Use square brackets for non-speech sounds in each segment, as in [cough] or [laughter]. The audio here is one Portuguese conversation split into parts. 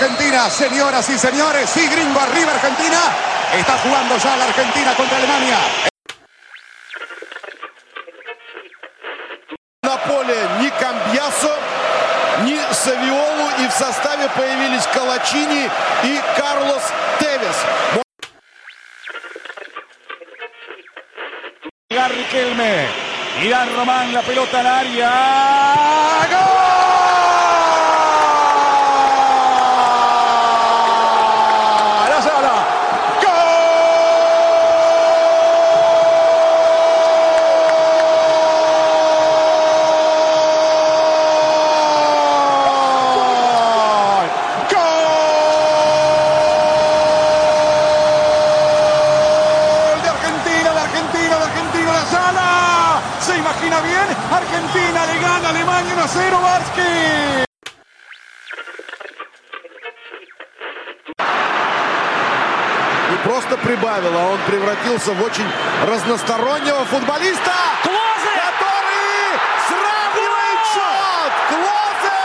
Argentina, señoras y señores, sí, gringo, arriba Argentina. Está jugando ya la Argentina contra Alemania. На поле ни Камбьясо, ни Савиолу, и в составе появились Калачини и Карлос Тевес. Riquelme. Irán Román, la pelota al área. ¡Gol! превратился в очень разностороннего футболиста, который сравнивает счет. Клозе!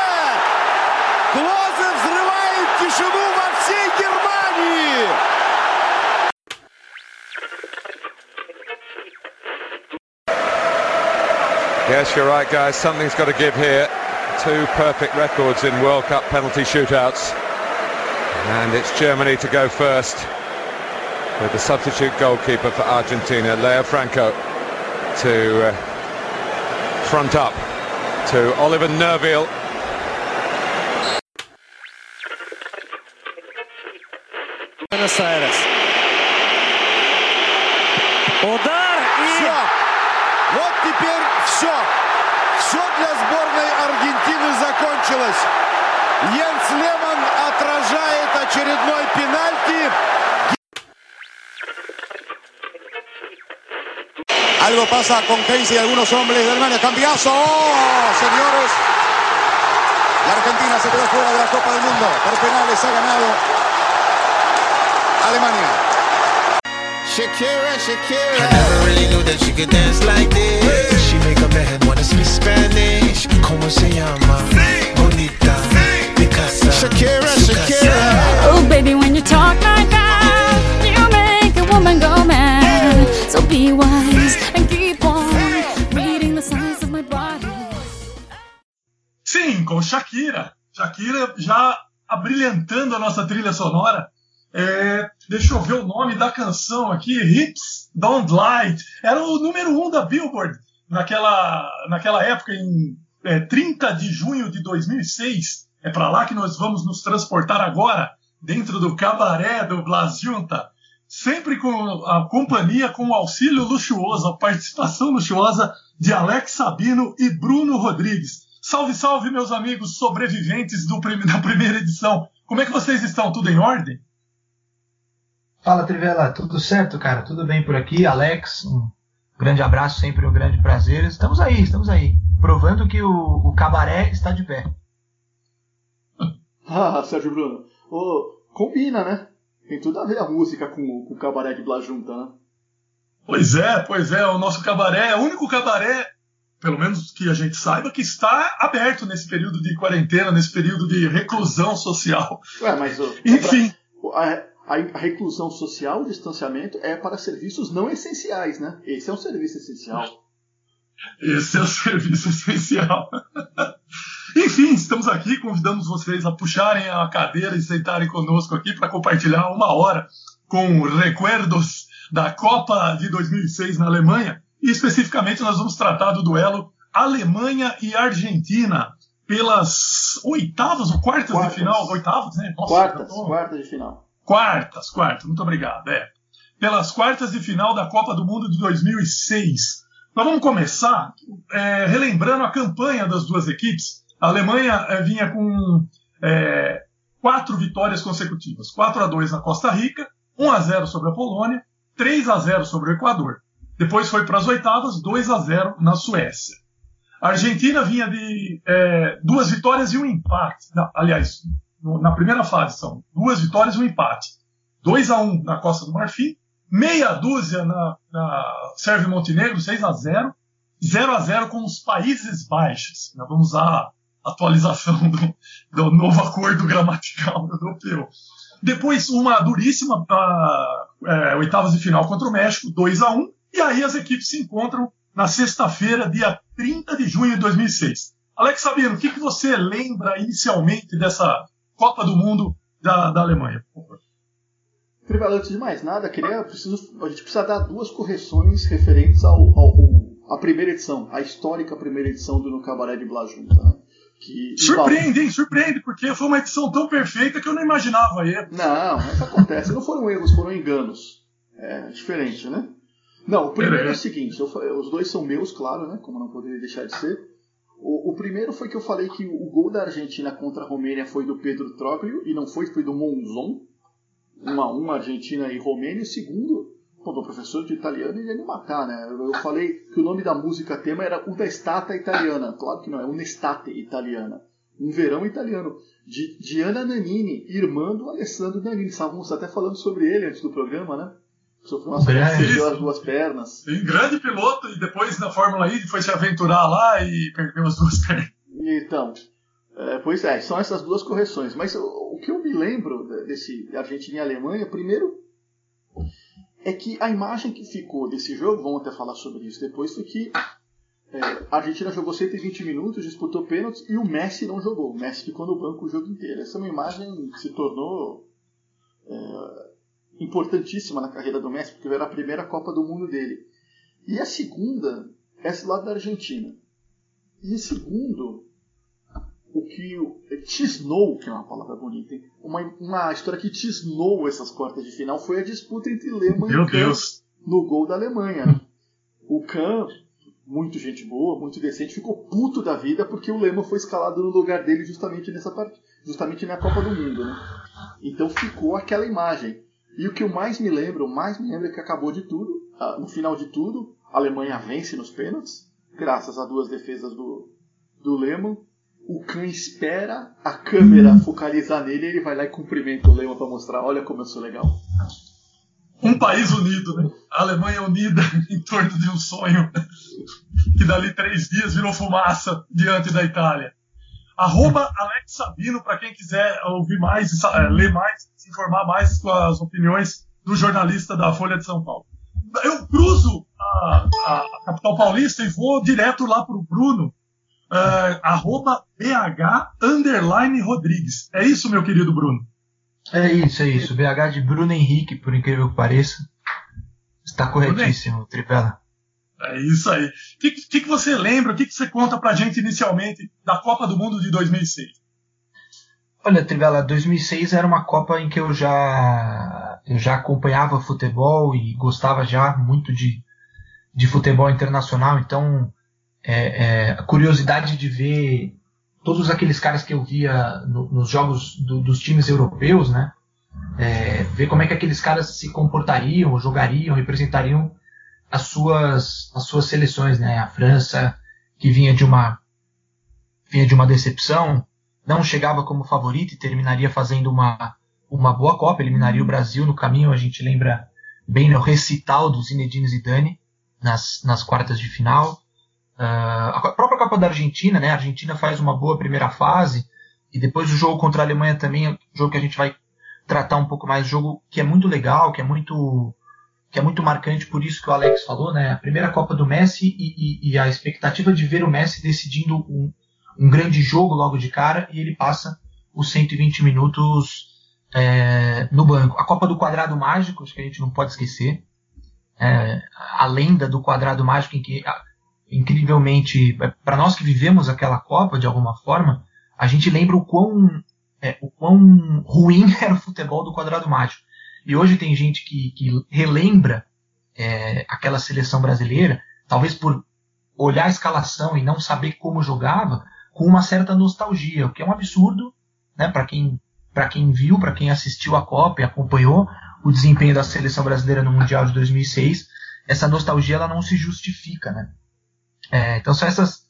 Клозе взрывает тишину во всей Германии. Yes, you're right, guys. Something's got to give here. Two perfect records in World Cup penalty shootouts. And it's Germany to go first with the substitute goalkeeper for Argentina, Leo Franco, to uh, front up to Oliver Nerville. Buenos Aires. Удар и... Все. Вот теперь все. Все для сборной Аргентины закончилось. Pasa con Casey y algunos hombres de Alemania. Cambiazo, ¡Oh, señores. La Argentina se quedó fuera de la Copa del Mundo. Por penales ha ganado Alemania. Shakira, Shakira. I never really knew that she could dance like this. She make a man wanna speak Spanish. Como se llama? Bonita. Picasa. Shakira, Shakira. Oh, baby, when you talk like that, you make a woman go mad. So be wise Shakira. Shakira já abrilhantando a nossa trilha sonora. É, deixa eu ver o nome da canção aqui. Hips Don't Light. Era o número um da Billboard naquela, naquela época, em é, 30 de junho de 2006. É para lá que nós vamos nos transportar agora, dentro do cabaré do Blas Junta. Sempre com a companhia, com o auxílio luxuoso, a participação luxuosa de Alex Sabino e Bruno Rodrigues. Salve, salve, meus amigos sobreviventes do prim- da primeira edição. Como é que vocês estão? Tudo em ordem? Fala Trivela, tudo certo, cara? Tudo bem por aqui? Alex, um grande abraço, sempre um grande prazer. Estamos aí, estamos aí, provando que o, o cabaré está de pé. [laughs] Ah, Sérgio Bruno. Ô, combina, né? Tem tudo a ver a música com, com o cabaré de Blas Junta, né? Pois é, pois é. O nosso cabaré é o único cabaré, pelo menos que a gente saiba, que está aberto nesse período de quarentena, nesse período de reclusão social. Ué, mas Enfim. a, a, a reclusão social, o distanciamento é para serviços não essenciais, né? Esse é um serviço essencial. Esse é o [laughs] serviço essencial. Enfim, estamos aqui, convidamos vocês a puxarem a cadeira e sentarem conosco aqui para compartilhar uma hora com recuerdos da Copa de 2006 na Alemanha. E especificamente nós vamos tratar do duelo Alemanha e Argentina pelas oitavas ou quartas, Quartas. de final. Oitavas, né? Nossa, quartas, tô- quartas de final. Quartas, quartas, muito obrigado. É. Pelas quartas de final da Copa do Mundo de 2006. Nós vamos começar é, relembrando a campanha das duas equipes. A Alemanha é, vinha com é, quatro vitórias consecutivas: 4 a 2 na Costa Rica, 1 a 0 sobre a Polônia, 3 a 0 sobre o Equador. Depois foi para as oitavas, 2 a 0 na Suécia. A Argentina vinha de é, duas vitórias e um empate. Não, aliás, no- na primeira fase são duas vitórias e um empate. 2 a 1 na Costa do Marfim, meia dúzia na, na Sérvia Montenegro, 6 a 0 0 a 0 com os Países Baixos. Nós vamos usar atualização do, do novo acordo gramatical europeu. Depois, uma duríssima uh, é, oitavas de final contra o México, 2 a 1 e aí as equipes se encontram na sexta-feira, dia 30 de junho de 2006. Alex Sabino, o que, que você lembra inicialmente dessa Copa do Mundo da, da Alemanha? Primeiro, antes de mais nada, queria, preciso, a gente precisa dar duas correções referentes ao, ao, à primeira edição, a histórica primeira edição do No Cabaré de Blas Junta. Né? Que, surpreende, hein? Surpreende, porque foi uma edição tão perfeita que eu não imaginava erros. Não, isso acontece. não foram erros, foram enganos. É diferente, né? Não, o primeiro é, é o seguinte, eu, os dois são meus, claro, né? Como não poderia deixar de ser. O, o, primeiro foi que eu falei que o gol da Argentina contra a Romênia foi do Pedro Troglio e não foi, foi do Monzon. 1 a 1 Argentina e Romênia. O segundo, pô, o professor de italiano ele ia me matar, né? Eu falei que o nome da música tema era Una Estate Italiana. Claro que não, é Una Estate Italiana. Um verão italiano. De Diana Nanini, irmã do Alessandro Nanini. Estávamos até falando sobre ele antes do programa, né? Sofreu um acidente, perdeu as duas pernas. Sim, grande piloto e depois na Fórmula E foi se aventurar lá e perdeu as duas [laughs] pernas. Então, é, pois é, são essas duas correções. Mas o, o, que eu me lembro desse Argentina e Alemanha, primeiro, é que a imagem que ficou desse jogo, vamos até falar sobre isso depois, foi que é, a Argentina jogou 120 minutos, disputou pênaltis e o Messi não jogou. O Messi ficou no banco o jogo inteiro. Essa é uma imagem que se tornou. É, importantíssima na carreira do Messi, porque era a primeira Copa do Mundo dele. E a segunda é esse lado da Argentina. E segundo, o que tisnou, que é uma palavra bonita, hein? Uma, uma história que tisnou essas quartas de final foi a disputa entre Lehmann Meu e Kahn Deus. no gol da Alemanha. O Kahn, muito gente boa, muito decente, ficou puto da vida porque o Lehmann foi escalado no lugar dele justamente nessa parte, justamente na Copa do Mundo, né? Então ficou aquela imagem. E o que eu mais me lembro, mais me lembro é que acabou de tudo, ah, no final de tudo, a Alemanha vence nos pênaltis, graças a duas defesas do, do Lehmann. O Kahn espera a câmera focalizar nele e ele vai lá e cumprimenta o Lehmann para mostrar: olha como eu sou legal. Um país unido, né? A Alemanha unida [laughs] em torno de um sonho [laughs] que dali três dias virou fumaça diante da Itália. Arroba Alex Sabino, para quem quiser ouvir mais, é, ler mais, se informar mais com as opiniões do jornalista da Folha de São Paulo. Eu cruzo a, a capital paulista e vou direto lá para o Bruno, é, arroba BH underline Rodrigues. É isso, meu querido Bruno? É isso, é isso. BH de Bruno Henrique, por incrível que pareça. Está corretíssimo, Tripela. É isso aí. O que, que, que, você lembra, o que, que você conta pra gente inicialmente da Copa do Mundo de 2006? Olha, Trivela, 2006 era uma Copa em que eu já, eu já acompanhava futebol e gostava já muito de, de futebol internacional, então é, é, a curiosidade de ver todos aqueles caras que eu via no, nos jogos do, dos times europeus, né? É, ver como é que aqueles caras se comportariam, jogariam, representariam as suas, as suas seleções, né? A França, que vinha de uma, vinha de uma decepção, não chegava como favorita e terminaria fazendo uma, uma boa Copa, eliminaria o Brasil no caminho, a gente lembra bem no recital do Zinedine Zidane nas, nas quartas de final. Uh, a própria Copa da Argentina, né? A Argentina faz uma boa primeira fase e depois o jogo contra a Alemanha também é um jogo que a gente vai tratar um pouco mais, jogo que é muito legal, que é muito que é muito marcante por isso que o Alex falou, né? A primeira Copa do Messi e, e, e a expectativa de ver o Messi decidindo um, um, grande jogo logo de cara e ele passa os 120 minutos é, no banco. A Copa do Quadrado Mágico, acho que a gente não pode esquecer. É, a lenda do Quadrado Mágico, em que, incrivelmente, é, para nós que vivemos aquela Copa de alguma forma, a gente lembra o quão, é, o quão ruim [laughs] era o futebol do Quadrado Mágico. E hoje tem gente que, que relembra é, aquela seleção brasileira, talvez por olhar a escalação e não saber como jogava, com uma certa nostalgia, o que é um absurdo, né, para quem para quem viu, para quem assistiu a Copa e acompanhou o desempenho da seleção brasileira no Mundial de 2006, essa nostalgia ela não se justifica, né? É, então são essas,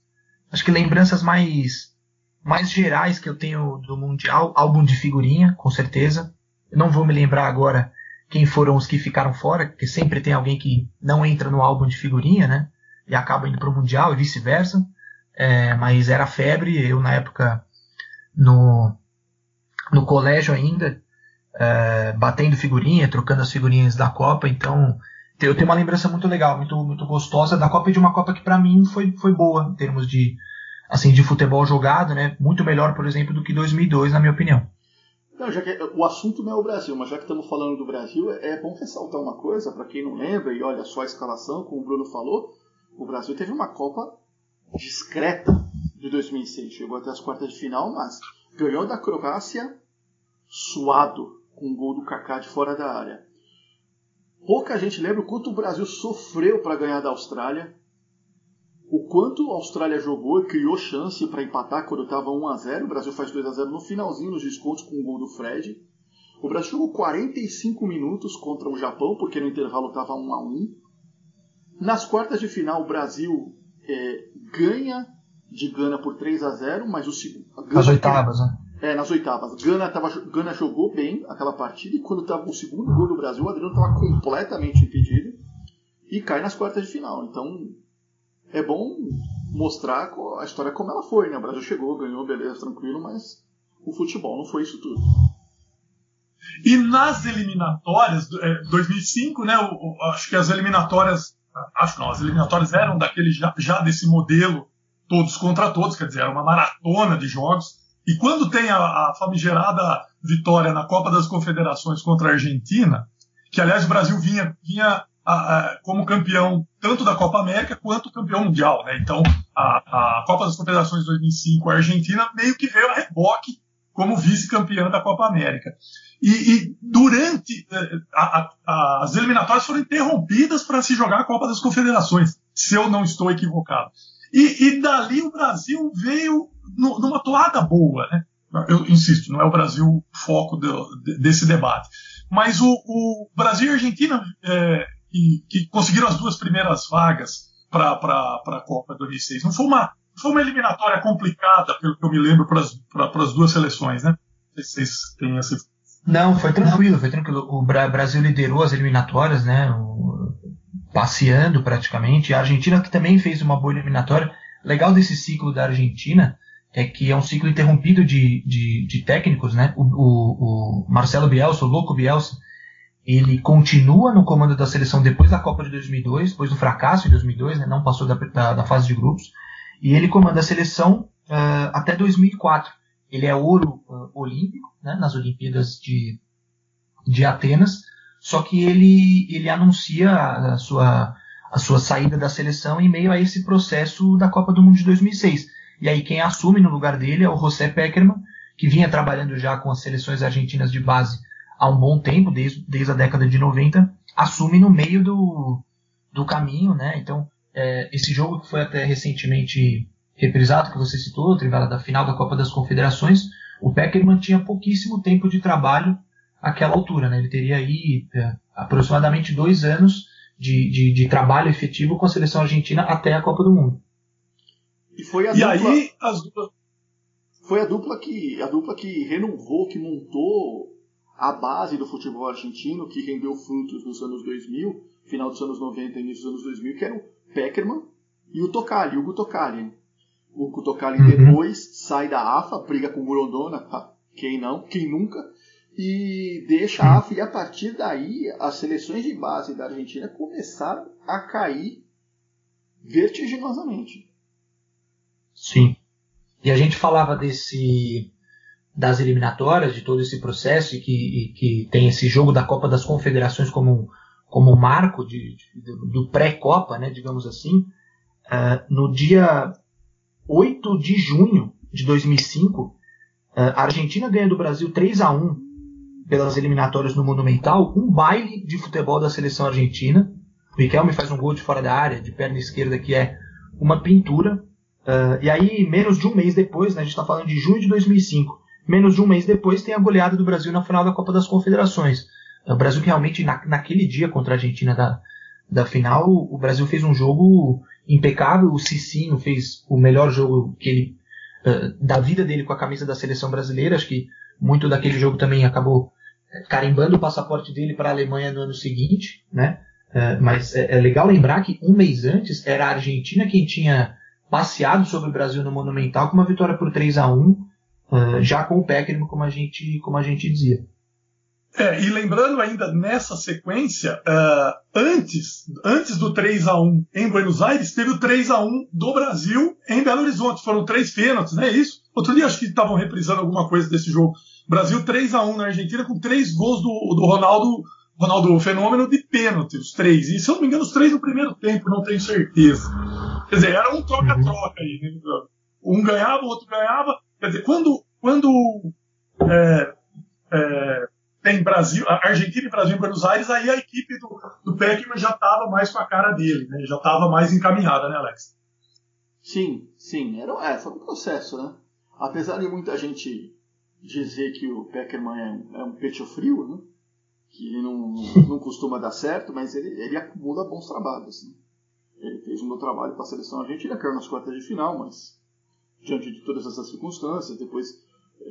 acho que lembranças mais mais gerais que eu tenho do Mundial, álbum de figurinha, com certeza, não vou me lembrar agora quem foram os que ficaram fora, porque sempre tem alguém que não entra no álbum de figurinha, né? E acaba indo para o Mundial e vice-versa. é, mas era febre. Eu, na época, no, no colégio ainda, é, batendo figurinha, trocando as figurinhas da Copa. Então, eu tenho uma lembrança muito legal, muito, muito gostosa da Copa e de uma Copa que para mim foi, foi boa em termos de, assim, de futebol jogado, né? Muito melhor, por exemplo, do que 2002, na minha opinião. Não, já que o assunto não é o Brasil, mas já que estamos falando do Brasil, é bom ressaltar uma coisa, para quem não lembra, e olha só a escalação, como o Bruno falou, o Brasil teve uma Copa discreta de 2006. Chegou até as quartas de final, mas ganhou da Croácia suado, com um gol do Kaká de fora da área. Pouca gente lembra o quanto o Brasil sofreu para ganhar da Austrália, o quanto a Austrália jogou e criou chance para empatar quando estava 1 a 0 O Brasil faz 2 a 0 no finalzinho nos descontos com o gol do Fred. O Brasil jogou 45 minutos contra o Japão, porque no intervalo estava 1 a 1 Nas quartas de final, o Brasil é, ganha de Gana por 3 a 0 mas o segundo. Nas oitavas, né? É, nas oitavas. Gana, tava, Gana jogou bem aquela partida e quando estava o segundo gol do Brasil, o Adriano estava completamente impedido e cai nas quartas de final. Então é bom mostrar a história como ela foi, né? O Brasil chegou, ganhou, beleza, tranquilo, mas o futebol não foi isso tudo. E nas eliminatórias, 2005, é, né? acho que as eliminatórias, acho não, as eliminatórias eram daquele já, já desse modelo todos contra todos, quer dizer, era uma maratona de jogos. E quando tem a, a famigerada vitória na Copa das Confederações contra a Argentina, que aliás o Brasil vinha, vinha a, a, como campeão tanto da Copa América quanto campeão mundial. Né? Então, a, a Copa das Confederações 2005, a Argentina meio que veio a reboque como vice-campeã da Copa América. E, e durante eh, as eliminatórias foram interrompidas para se jogar a Copa das Confederações, se eu não estou equivocado. E, e dali o Brasil veio no, numa toada boa. Né? Eu insisto, não é o Brasil foco do, desse debate. Mas o, o Brasil e a Argentina, é, que, que, conseguiram as duas primeiras vagas para a Copa 2006, não foi uma, foi uma eliminatória complicada, pelo que eu me lembro, para as duas seleções, né? Vocês têm essa. Não, foi tranquilo, foi tranquilo. O Brasil liderou as eliminatórias, né? O, passeando praticamente. A Argentina que também fez uma boa eliminatória. Legal desse ciclo da Argentina é que é um ciclo interrompido de, de, de técnicos, né? O, o, o, Marcelo Bielsa, o louco Bielsa, ele continua no comando da seleção depois da Copa de 2002, depois do fracasso em 2002, né? Não passou da, da, da fase de grupos. E ele comanda a seleção uh, até 2004. Ele é ouro uh, olímpico, né? Nas Olimpíadas de, de Atenas. Só que ele, ele anuncia a sua, a sua saída da seleção em meio a esse processo da Copa do Mundo de 2006 e aí quem assume no lugar dele é o José Peckerman, que vinha trabalhando já com as seleções argentinas de base há um bom tempo, desde, desde a década de 90, assume no meio do, do caminho, né? Então, é, esse jogo que foi até recentemente reprisado, que você citou, Trivela, da final da Copa das Confederações, o Peckerman tinha pouquíssimo tempo de trabalho àquela altura, né? Ele teria aí é, aproximadamente dois anos de, de, de trabalho efetivo com a seleção argentina até a Copa do Mundo. E foi a e dupla, aí as foi a dupla que a dupla que renovou, que montou a base do futebol argentino, que rendeu frutos nos anos 2000, final dos anos 90 e início dos anos 2000, que eram o Peckerman e o Tocali, o Hugo Tocali. O Hugo uhum. depois sai da AFA, briga com o Grondona, tá? quem não, quem nunca, e deixa a AFA, e a partir daí as seleções de base da Argentina começaram a cair vertiginosamente. Sim. E a gente falava desse das eliminatórias, de todo esse processo e que, e que tem esse jogo da Copa das Confederações como, como marco de, de do pré-Copa, né, digamos assim. Uh, no dia 8 de junho de 2005, uh, a Argentina ganha do Brasil 3 a 1 pelas eliminatórias no Monumental, um baile de futebol da seleção argentina. O Riquelme faz um gol de fora da área, de perna esquerda, que é uma pintura. Uh, e aí, menos de um mês depois, né, a gente está falando de junho de 2005, menos de um mês depois tem a goleada do Brasil na final da Copa das Confederações. O Brasil realmente, na, naquele dia contra a Argentina da, da final, o Brasil fez um jogo impecável. O Cicinho fez o melhor jogo que ele, uh, da vida dele com a camisa da seleção brasileira. Acho que muito daquele jogo também acabou carimbando o passaporte dele para a Alemanha no ano seguinte, né? Uh, mas é, é legal lembrar que um mês antes era a Argentina quem tinha passeado sobre o Brasil no Monumental com uma vitória por 3 a 1 uh, já com o Peckerman, como a gente, como a gente dizia. É, e lembrando ainda nessa sequência, uh, antes, antes do 3 a 1 em Buenos Aires, teve o 3 a 1 do Brasil em Belo Horizonte. Foram três pênaltis, não é isso? Outro dia acho que estavam reprisando alguma coisa desse jogo. Brasil 3 a 1 na Argentina com três gols do, do Ronaldo, Ronaldo Fenômeno de pênalti, os três. E se eu não me engano, os três no primeiro tempo, não tenho certeza. Quer dizer, era um troca-troca aí. Né? Um ganhava, o outro ganhava. Quer dizer, quando, quando é, é, tem Brasil, Argentina e Brasil em Buenos Aires, aí a equipe do, do Peckman já estava mais com a cara dele, né? já estava mais encaminhada, né, Alex? Sim, sim. Era, é, foi um processo, né? Apesar de muita gente dizer que o Peckerman é, é um pecho frio, né? que ele não, [laughs] não costuma dar certo, mas ele, ele acumula bons trabalhos. Né? Ele fez um bom trabalho para a seleção argentina, caiu nas quartas de final, mas diante de todas essas circunstâncias, depois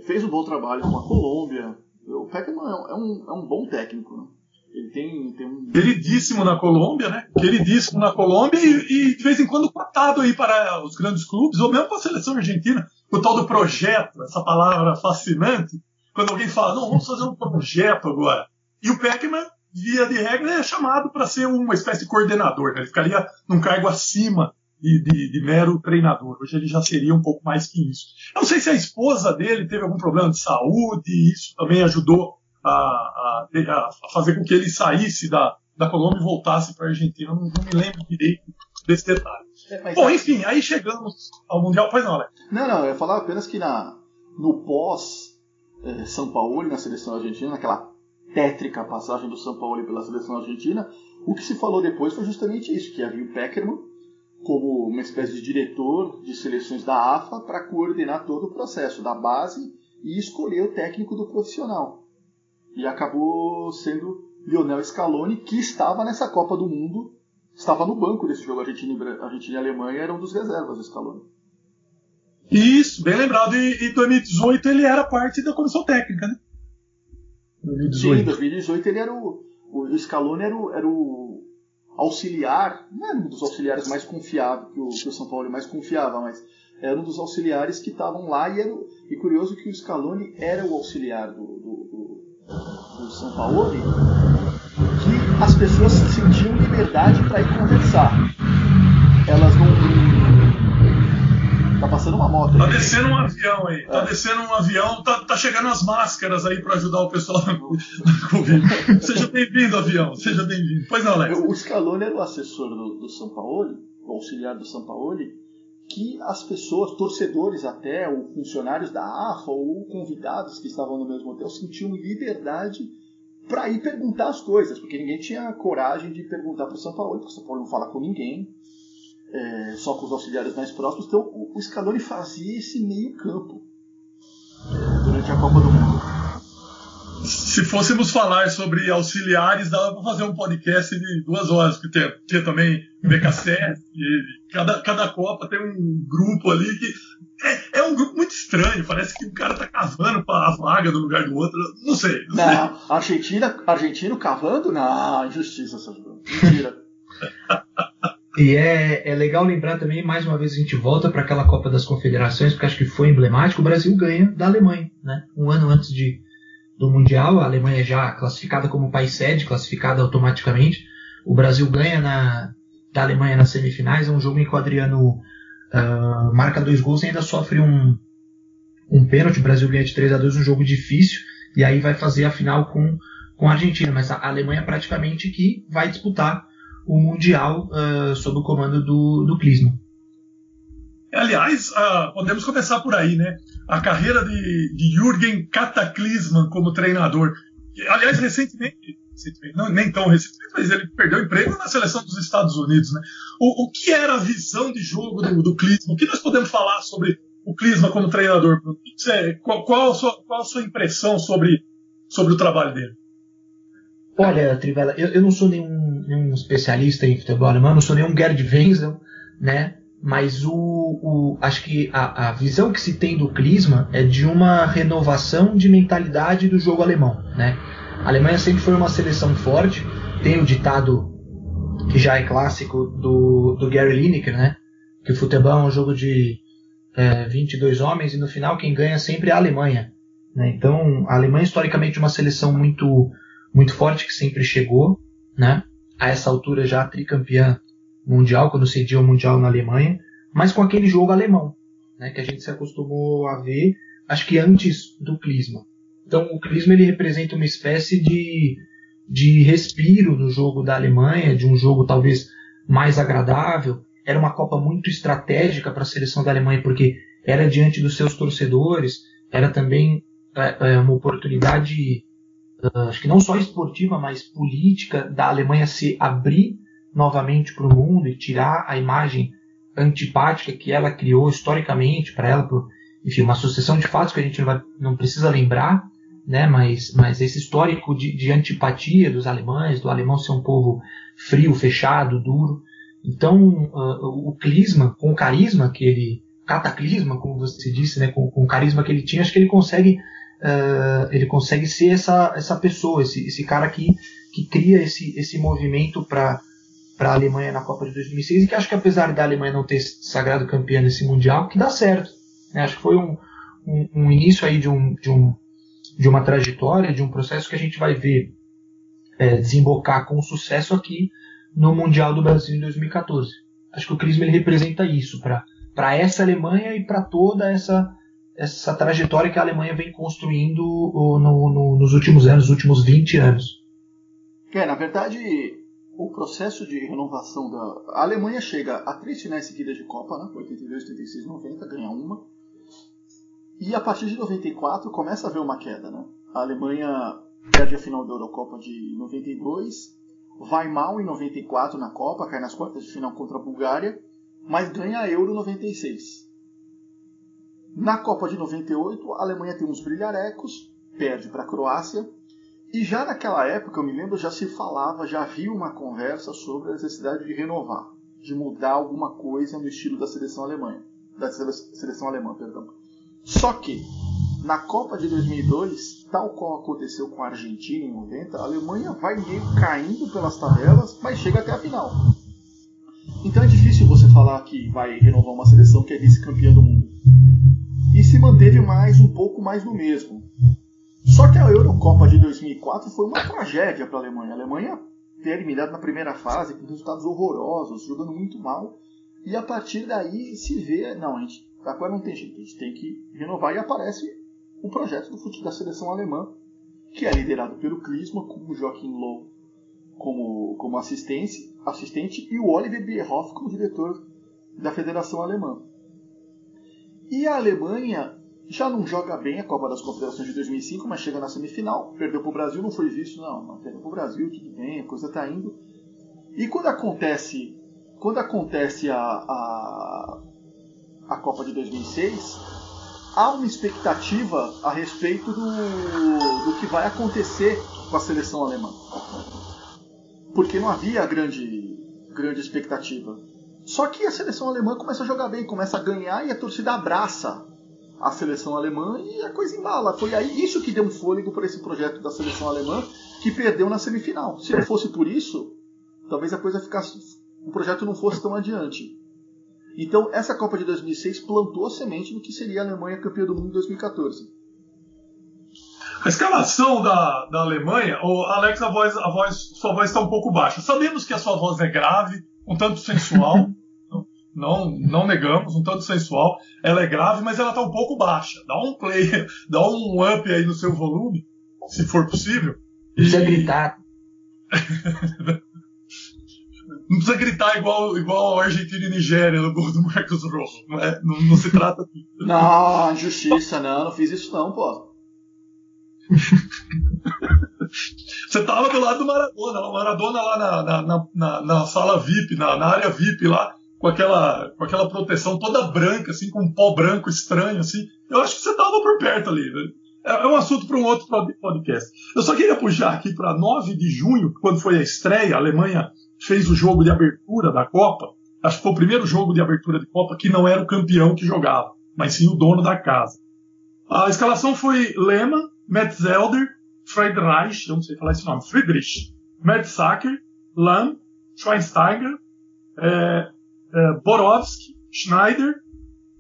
fez um bom trabalho com a Colômbia. O Peckerman é um, é um bom técnico. Né? Ele tem, tem um... Queridíssimo na Colômbia, né? Queridíssimo na Colômbia e, e, de vez em quando cotado aí para os grandes clubes, ou mesmo para a seleção argentina. O tal do projeto, essa palavra fascinante, quando alguém fala, não, vamos fazer um projeto agora. E o Peckman, via de regra, é chamado para ser uma espécie de coordenador, né? ele ficaria num cargo acima de, de, de, mero treinador. Hoje ele já seria um pouco mais que isso. Eu não sei se a esposa dele teve algum problema de saúde, e isso também ajudou a, a, a fazer com que ele saísse da, da Colômbia e voltasse para a Argentina. Não, não, me lembro direito desse detalhe. É, Bom, enfim, aí chegamos ao Mundial. Pois não, Alex. Não, não, eu ia falar apenas que na, no pós eh, São Paulo, na seleção argentina, naquela tétrica passagem do São Paulo pela seleção argentina, o que se falou depois foi justamente isso, que havia o Peckerman como uma espécie de diretor de seleções da AFA para coordenar todo o processo da base e escolher o técnico do profissional. E acabou sendo Lionel Scaloni, que estava nessa Copa do Mundo, estava no banco desse jogo Argentina, Argentina e Alemanha, era um dos reservas do Scaloni. Isso, bem lembrado. E em 2018 ele era parte da comissão técnica, né? 2018. Sim, em 2018 ele era o. O Scaloni era o, era o auxiliar, não era um dos auxiliares mais confiáveis, que o, que o São Paulo mais confiava, mas era um dos auxiliares que estavam lá e, era, e curioso que o Scaloni era o auxiliar do, do, do, do São Paulo, que as pessoas sentiam liberdade para ir conversar. Elas não Tá passando uma moto. Tá descendo um avião aí. Tá é. Tá descendo um avião, tá, tá chegando as máscaras aí para ajudar o pessoal na Covid. seja bem-vindo, avião. Seja bem-vindo. Pois não, Alex. O Scaloni era o assessor do, do São Paulo, o auxiliar do São Paulo, que as pessoas, torcedores até, ou funcionários da AFA, ou convidados que estavam no mesmo hotel, sentiam liberdade para ir perguntar as coisas, porque ninguém tinha coragem de perguntar para o São Paulo, porque o São Paulo não fala com ninguém é, só com os auxiliares mais próximos. Então o, o Scaloni fazia esse meio campo é, durante a Copa do Mundo. Se fôssemos falar sobre auxiliares, dava para fazer um podcast de duas horas, porque tem também BKSS, e cada, cada Copa tem um grupo ali que é, é, um grupo muito estranho, parece que o cara tá cavando para a vaga do lugar do outro, não sei. Não, não sei. Argentina, argentino cavando? Não, injustiça, Mentira. [laughs] E é, é legal lembrar também, mais uma vez a gente volta para aquela Copa das Confederações, porque acho que foi emblemático, o Brasil ganha da Alemanha, né? Um ano antes de, do Mundial, a Alemanha já classificada como país sede, classificada automaticamente. O Brasil ganha na, da Alemanha nas semifinais, é um jogo em que o Adriano uh, marca dois gols e ainda sofre um, um pênalti. O Brasil ganha de 3 a 2 um jogo difícil, e aí vai fazer a final com, com a Argentina. Mas a Alemanha praticamente que vai disputar o Mundial uh, sob o comando do, do Klinsmann. Aliás, uh, podemos começar por aí, né? A carreira de, de Jürgen Cataclisman como treinador. Aliás, recentemente, recentemente, não, nem tão recentemente, mas ele perdeu emprego na seleção dos Estados Unidos, né? O, o que era a visão de jogo do, do Klinsmann? O que nós podemos falar sobre o Klinsmann como treinador? Qual, qual, a sua, qual a sua impressão sobre, sobre o trabalho dele? Olha, Trivela, eu, eu não sou nenhum, nenhum, especialista em futebol alemão, não sou nenhum Gerd Wenzel, né? Mas o, o, acho que a, a visão que se tem do Klinsmann é de uma renovação de mentalidade do jogo alemão, né? A Alemanha sempre foi uma seleção forte, tem o ditado que já é clássico do, do Gary Lineker, né? que o futebol é um jogo de é, 22 homens e no final quem ganha sempre é a Alemanha. Né? Então, a Alemanha historicamente é uma seleção muito, muito forte que sempre chegou, né? a essa altura já tricampeã mundial, quando cedia o mundial na Alemanha, mas com aquele jogo alemão, né? que a gente se acostumou a ver, acho que antes do Clisma. Então, o Clisma ele representa uma espécie de, de respiro no jogo da Alemanha, de um jogo talvez mais agradável. Era uma Copa muito estratégica para a seleção da Alemanha, porque era diante dos seus torcedores, era também é, é uma oportunidade, acho que não só esportiva, mas política, da Alemanha se abrir novamente para o mundo e tirar a imagem antipática que ela criou historicamente para ela, enfim, uma sucessão de fatos que a gente não, vai, não precisa lembrar, né, mas, mas esse histórico de, de, antipatia dos alemães, do alemão ser um povo frio, fechado, duro. Então, uh, o Clisma, com o carisma que ele, cataclisma, como você disse, né, com, com o carisma que ele tinha, acho que ele consegue, uh, ele consegue ser essa, essa pessoa, esse, esse cara que, que cria esse, esse movimento para para a Alemanha na Copa de 2006 e que acho que apesar da Alemanha não ter sagrado campeã nesse mundial, que dá certo. Né? Acho que foi um, um, um início aí de um, de um de uma trajetória, de um processo que a gente vai ver é, desembocar com sucesso aqui no Mundial do Brasil em 2014. Acho que o Crisma ele representa isso para essa Alemanha e para toda essa, essa trajetória que a Alemanha vem construindo no, no, nos últimos anos, nos últimos 20 anos. É, na verdade, o processo de renovação da. A Alemanha chega a três finais seguidas de Copa, né? 82, 86, 90, ganha uma. E a partir de 94 começa a haver uma queda, né? A Alemanha perde a final da Eurocopa de 92, vai mal em 94 na Copa, cai nas quartas de final contra a Bulgária, mas ganha a Euro 96. Na Copa de 98, a Alemanha tem uns brilharecos, perde para a Croácia, e já naquela época, eu me lembro, já se falava, já havia uma conversa sobre a necessidade de renovar, de mudar alguma coisa no estilo da seleção alemã, da seleção alemã, perdão. Só que, na Copa de 2002, tal qual aconteceu com a Argentina em 90, a Alemanha vai meio caindo pelas tabelas, mas chega até a final. Então é difícil você falar que vai renovar uma seleção que é vice-campeã do mundo. Se manteve mais um pouco mais no mesmo. Só que a Eurocopa de 2004 foi uma tragédia para a Alemanha. A Alemanha ter eliminado na primeira fase com resultados horrorosos, jogando muito mal. E a partir daí se vê, não, a gente Agora não tem jeito, a gente tem que renovar e aparece o projeto do futebol da seleção alemã, que é liderado pelo Klinsmann, com o Joachim Low como, como assistente, assistente e o Oliver Bierhoff como diretor da Federação Alemã. E a Alemanha já não joga bem a Copa das Confederações de 2005, mas chega na semifinal, perdeu para o Brasil, não foi visto, não, não perdeu para o Brasil, tudo bem, a coisa está indo. E quando acontece, quando acontece a, a a Copa de 2006, há uma expectativa a respeito do, do que vai acontecer com a seleção alemã. Porque não havia grande, grande expectativa. Só que a seleção alemã começa a jogar bem, começa a ganhar e a torcida abraça a seleção alemã e a coisa embala. Foi aí isso que deu um fôlego para esse projeto da seleção alemã que perdeu na semifinal. Se não fosse por isso, talvez a coisa ficasse, o projeto não fosse tão adiante. Então, essa Copa de 2006 plantou a semente do que seria a Alemanha campeã do mundo em 2014. A escalação da, da Alemanha, o Alex, a voz, a voz, sua voz está um pouco baixa. Sabemos que a sua voz é grave, um tanto sensual, [laughs] não, não negamos, um tanto sensual. Ela é grave, mas ela está um pouco baixa. Dá um play, [laughs] dá um up aí no seu volume, se for possível. Precisa e... gritar. [laughs] Não precisa gritar igual, igual a Argentina e Nigéria no gol do Marcos Rojo. Não, é, não, não se trata disso. Não, injustiça, não. Não fiz isso não, pô. Você tava do lado do Maradona, o Maradona lá na, na, na, na sala VIP, na, na, área VIP lá, com aquela, com aquela proteção toda branca, assim, com um pó branco estranho, assim. Eu acho que você tava por perto ali. Né? É, é um assunto para um outro podcast. Eu só queria puxar aqui para 9 de junho, quando foi a estreia, a Alemanha fez o jogo de abertura da Copa, acho que foi o primeiro jogo de abertura de Copa que não era o campeão que jogava, mas sim o dono da casa. A escalação foi Lehmann, Metzelder, Friedreich, eu não sei falar esse nome, Friedrich, Mertzacker, Lahm, Schweinsteiger, é, é, Borowski, Schneider,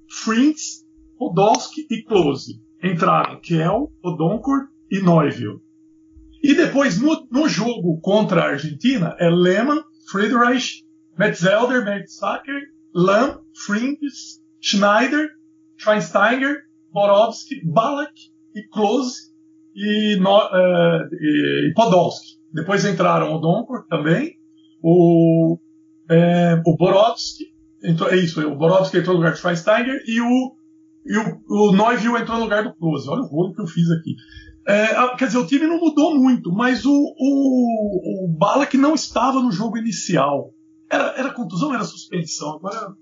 Frings, Podolski e Klose. Entraram Kell, Odonkor e Neuville. E depois, no, no jogo contra a Argentina, é Lehmann, Friedrich, Metzelder, Mertzacker, Lam, Frings, Schneider, Schweinsteiger, Borowski, Balak e Klose e, no, uh, e, Podolski. Depois entraram o Donkor também, o, é, o entrou, é isso, o Borowski entrou no lugar de Schweinsteiger e o, e o, o Neuville entrou no lugar do Klose. Olha o rolo que eu fiz aqui. É, quer dizer, o time não mudou muito, mas o, o, o Balak não estava no jogo inicial. Era, era contusão era suspensão? Agora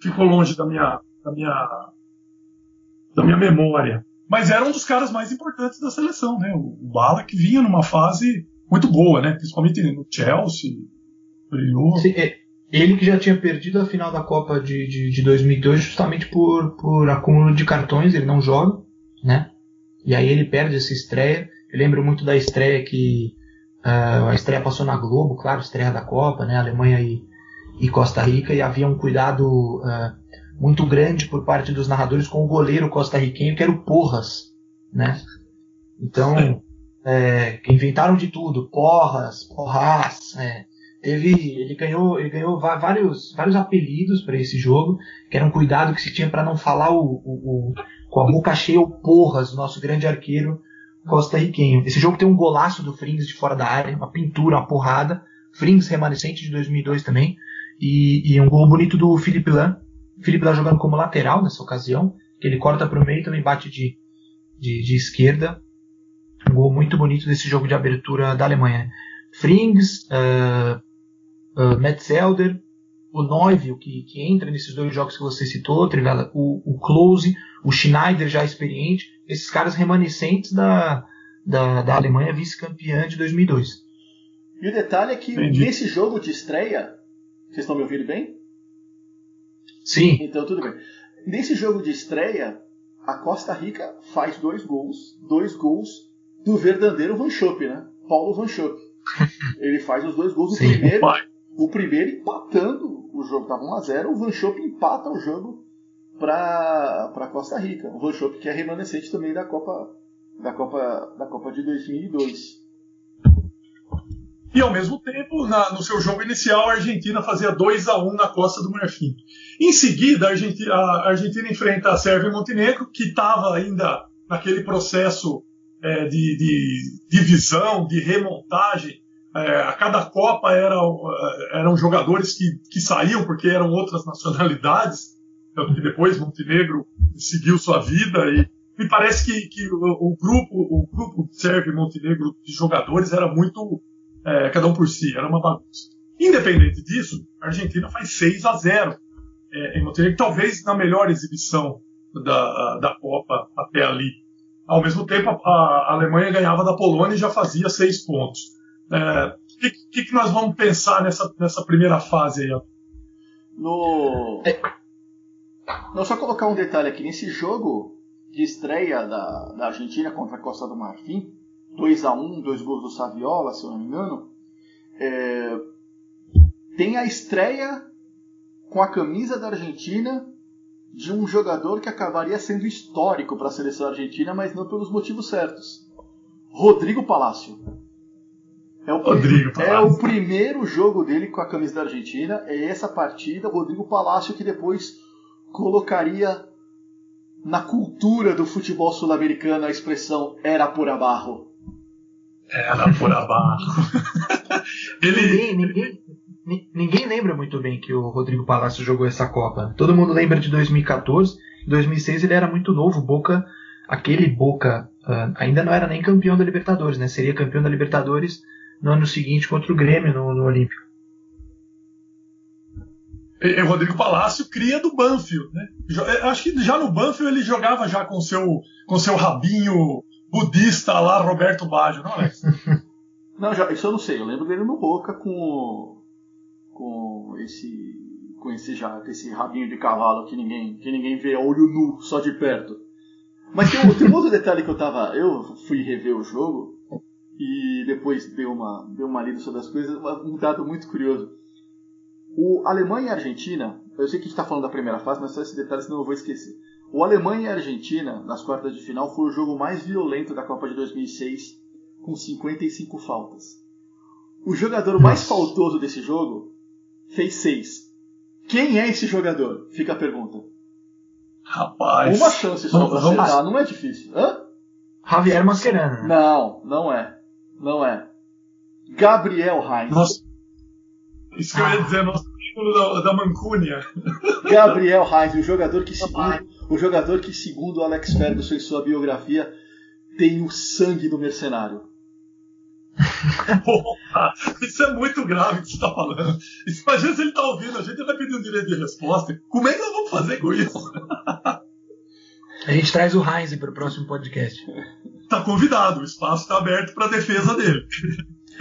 ficou longe da minha, da minha, da minha memória. Mas era um dos caras mais importantes da seleção, né? O Balak vinha numa fase muito boa, né? Principalmente no Chelsea. Brilhou. Sim, é, ele que já tinha perdido a final da Copa de, de, de 2002 justamente por, por acúmulo de cartões, ele não joga, né? E aí ele perde essa estreia. Eu lembro muito da estreia que uh, a estreia passou na Globo, claro, estreia da Copa, né? Alemanha e, e Costa Rica, e havia um cuidado uh, muito grande por parte dos narradores com o goleiro costarriquenho, que era o Porras, né? Então, é, inventaram de tudo, Porras, Porras, é, teve, ele ganhou, ele ganhou vários, vários apelidos para esse jogo, que era um cuidado que se tinha para não falar o, o, o com a boca cheia o Porras, nosso grande arqueiro costarriquenho. Esse jogo tem um golaço do Frings de fora da área, uma pintura, uma porrada. Frings remanescente de 2002 também. E, e um gol bonito do Felipe Lan. Felipe Lan jogando como lateral nessa ocasião, que ele corta para o meio e também bate de, de, de, esquerda. Um gol muito bonito desse jogo de abertura da Alemanha. Frings, uh, uh, Metzelder, o Neuville, que, que entra nesses dois jogos que você citou, Trivela, o, o Close, o Schneider já experiente, esses caras remanescentes da, da, da Alemanha vice-campeã de 2002. E o detalhe é que Entendi. nesse jogo de estreia, vocês estão me ouvindo bem? Sim. Então tudo bem. Nesse jogo de estreia, a Costa Rica faz dois gols, dois gols do verdadeiro Van Schopp, né? Paulo Van Schopp. [laughs] Ele faz os dois gols. O Sim, primeiro, o primeiro empatando o jogo, estava 1x0. O Van Schopp empata o jogo para Costa Rica. O Van Schopp que é remanescente também da Copa, da Copa, da Copa de 2002. E ao mesmo tempo, na, no seu jogo inicial, a Argentina fazia 2 a 1 na Costa do Marfim. Em seguida, a Argentina, a Argentina enfrenta a Sérvia e Montenegro, que estava ainda naquele processo é, de, de divisão, de remontagem é, a cada Copa eram, eram jogadores que, que saíam porque eram outras nacionalidades, tanto que depois Montenegro seguiu sua vida e me parece que, que o, o, grupo o grupo Sérvio Montenegro de jogadores era muito é, cada um por si, era uma bagunça. Independente disso, a Argentina faz 6 a 0 é, em Montenegro, talvez na melhor exibição da, da Copa até ali. Ao mesmo tempo, a, a Alemanha ganhava da Polônia e já fazia seis pontos. O é, que, que, nós vamos pensar nessa, nessa primeira fase aí? No... Não, só colocar um detalhe aqui. Nesse jogo de estreia da, da Argentina contra a Costa do Marfim, 2 a 1 dois gols do Saviola, se eu não me engano, é... tem a estreia com a camisa da Argentina de um jogador que acabaria sendo histórico para a seleção argentina, mas não pelos motivos certos. Rodrigo Palácio. É o, Rodrigo é o primeiro jogo dele com a camisa da Argentina. É essa partida, Rodrigo Palácio, que depois colocaria na cultura do futebol sul-americano a expressão era por abarro. Era por abarro. [laughs] Ele... Ninguém, ninguém, ninguém lembra muito bem que o Rodrigo Palácio jogou essa Copa. Todo mundo lembra de 2014. Em 2006 ele era muito novo. Boca, aquele Boca uh, ainda não era nem campeão da Libertadores, né? Seria campeão da Libertadores no ano seguinte contra o Grêmio no, no Olímpico. E, o Rodrigo Palácio cria do Banfield, né? Acho que já no Banfield ele jogava já com seu com seu rabinho budista lá, Roberto Baggio, não, Alex? [laughs] não, já, isso eu não sei. Eu lembro dele no Boca com com esse com esse já esse rabinho de cavalo que ninguém que ninguém vê olho nu só de perto. Mas tem, tem um outro detalhe que eu tava eu fui rever o jogo e depois deu uma, deu uma lida sobre as coisas, um dado muito curioso. O Alemanha e a Argentina, Eu sei que a gente está falando da primeira fase, mas só esse detalhe, senão eu vou esquecer. O Alemanha e a Argentina, nas quartas de final, foi o jogo mais violento da Copa de 2006, com 55 faltas. O jogador mais faltoso desse jogo fez 6. Quem é esse jogador? Fica a pergunta. Rapaz. Uma chance só pra Vamos- acertar, não é difícil. Hã? Javier Mascherano, né? Não, não é. Não é. Gabriel Heinz. Nossa. Isso que eu ia dizer, nosso ídolo da, da Mancúnia. Gabriel Heinz, o jogador que segundo, o jogador que segundo Alex Ferguson em sua biografia tem o sangue do mercenário. Porra, isso é muito grave que você está falando. Imagina se ele está ouvindo, a gente vai pedir um direito de resposta. Como é que nós vamos fazer com isso? A gente traz o Heinz para o próximo podcast. Tá convidado, o espaço está aberto para a defesa dele.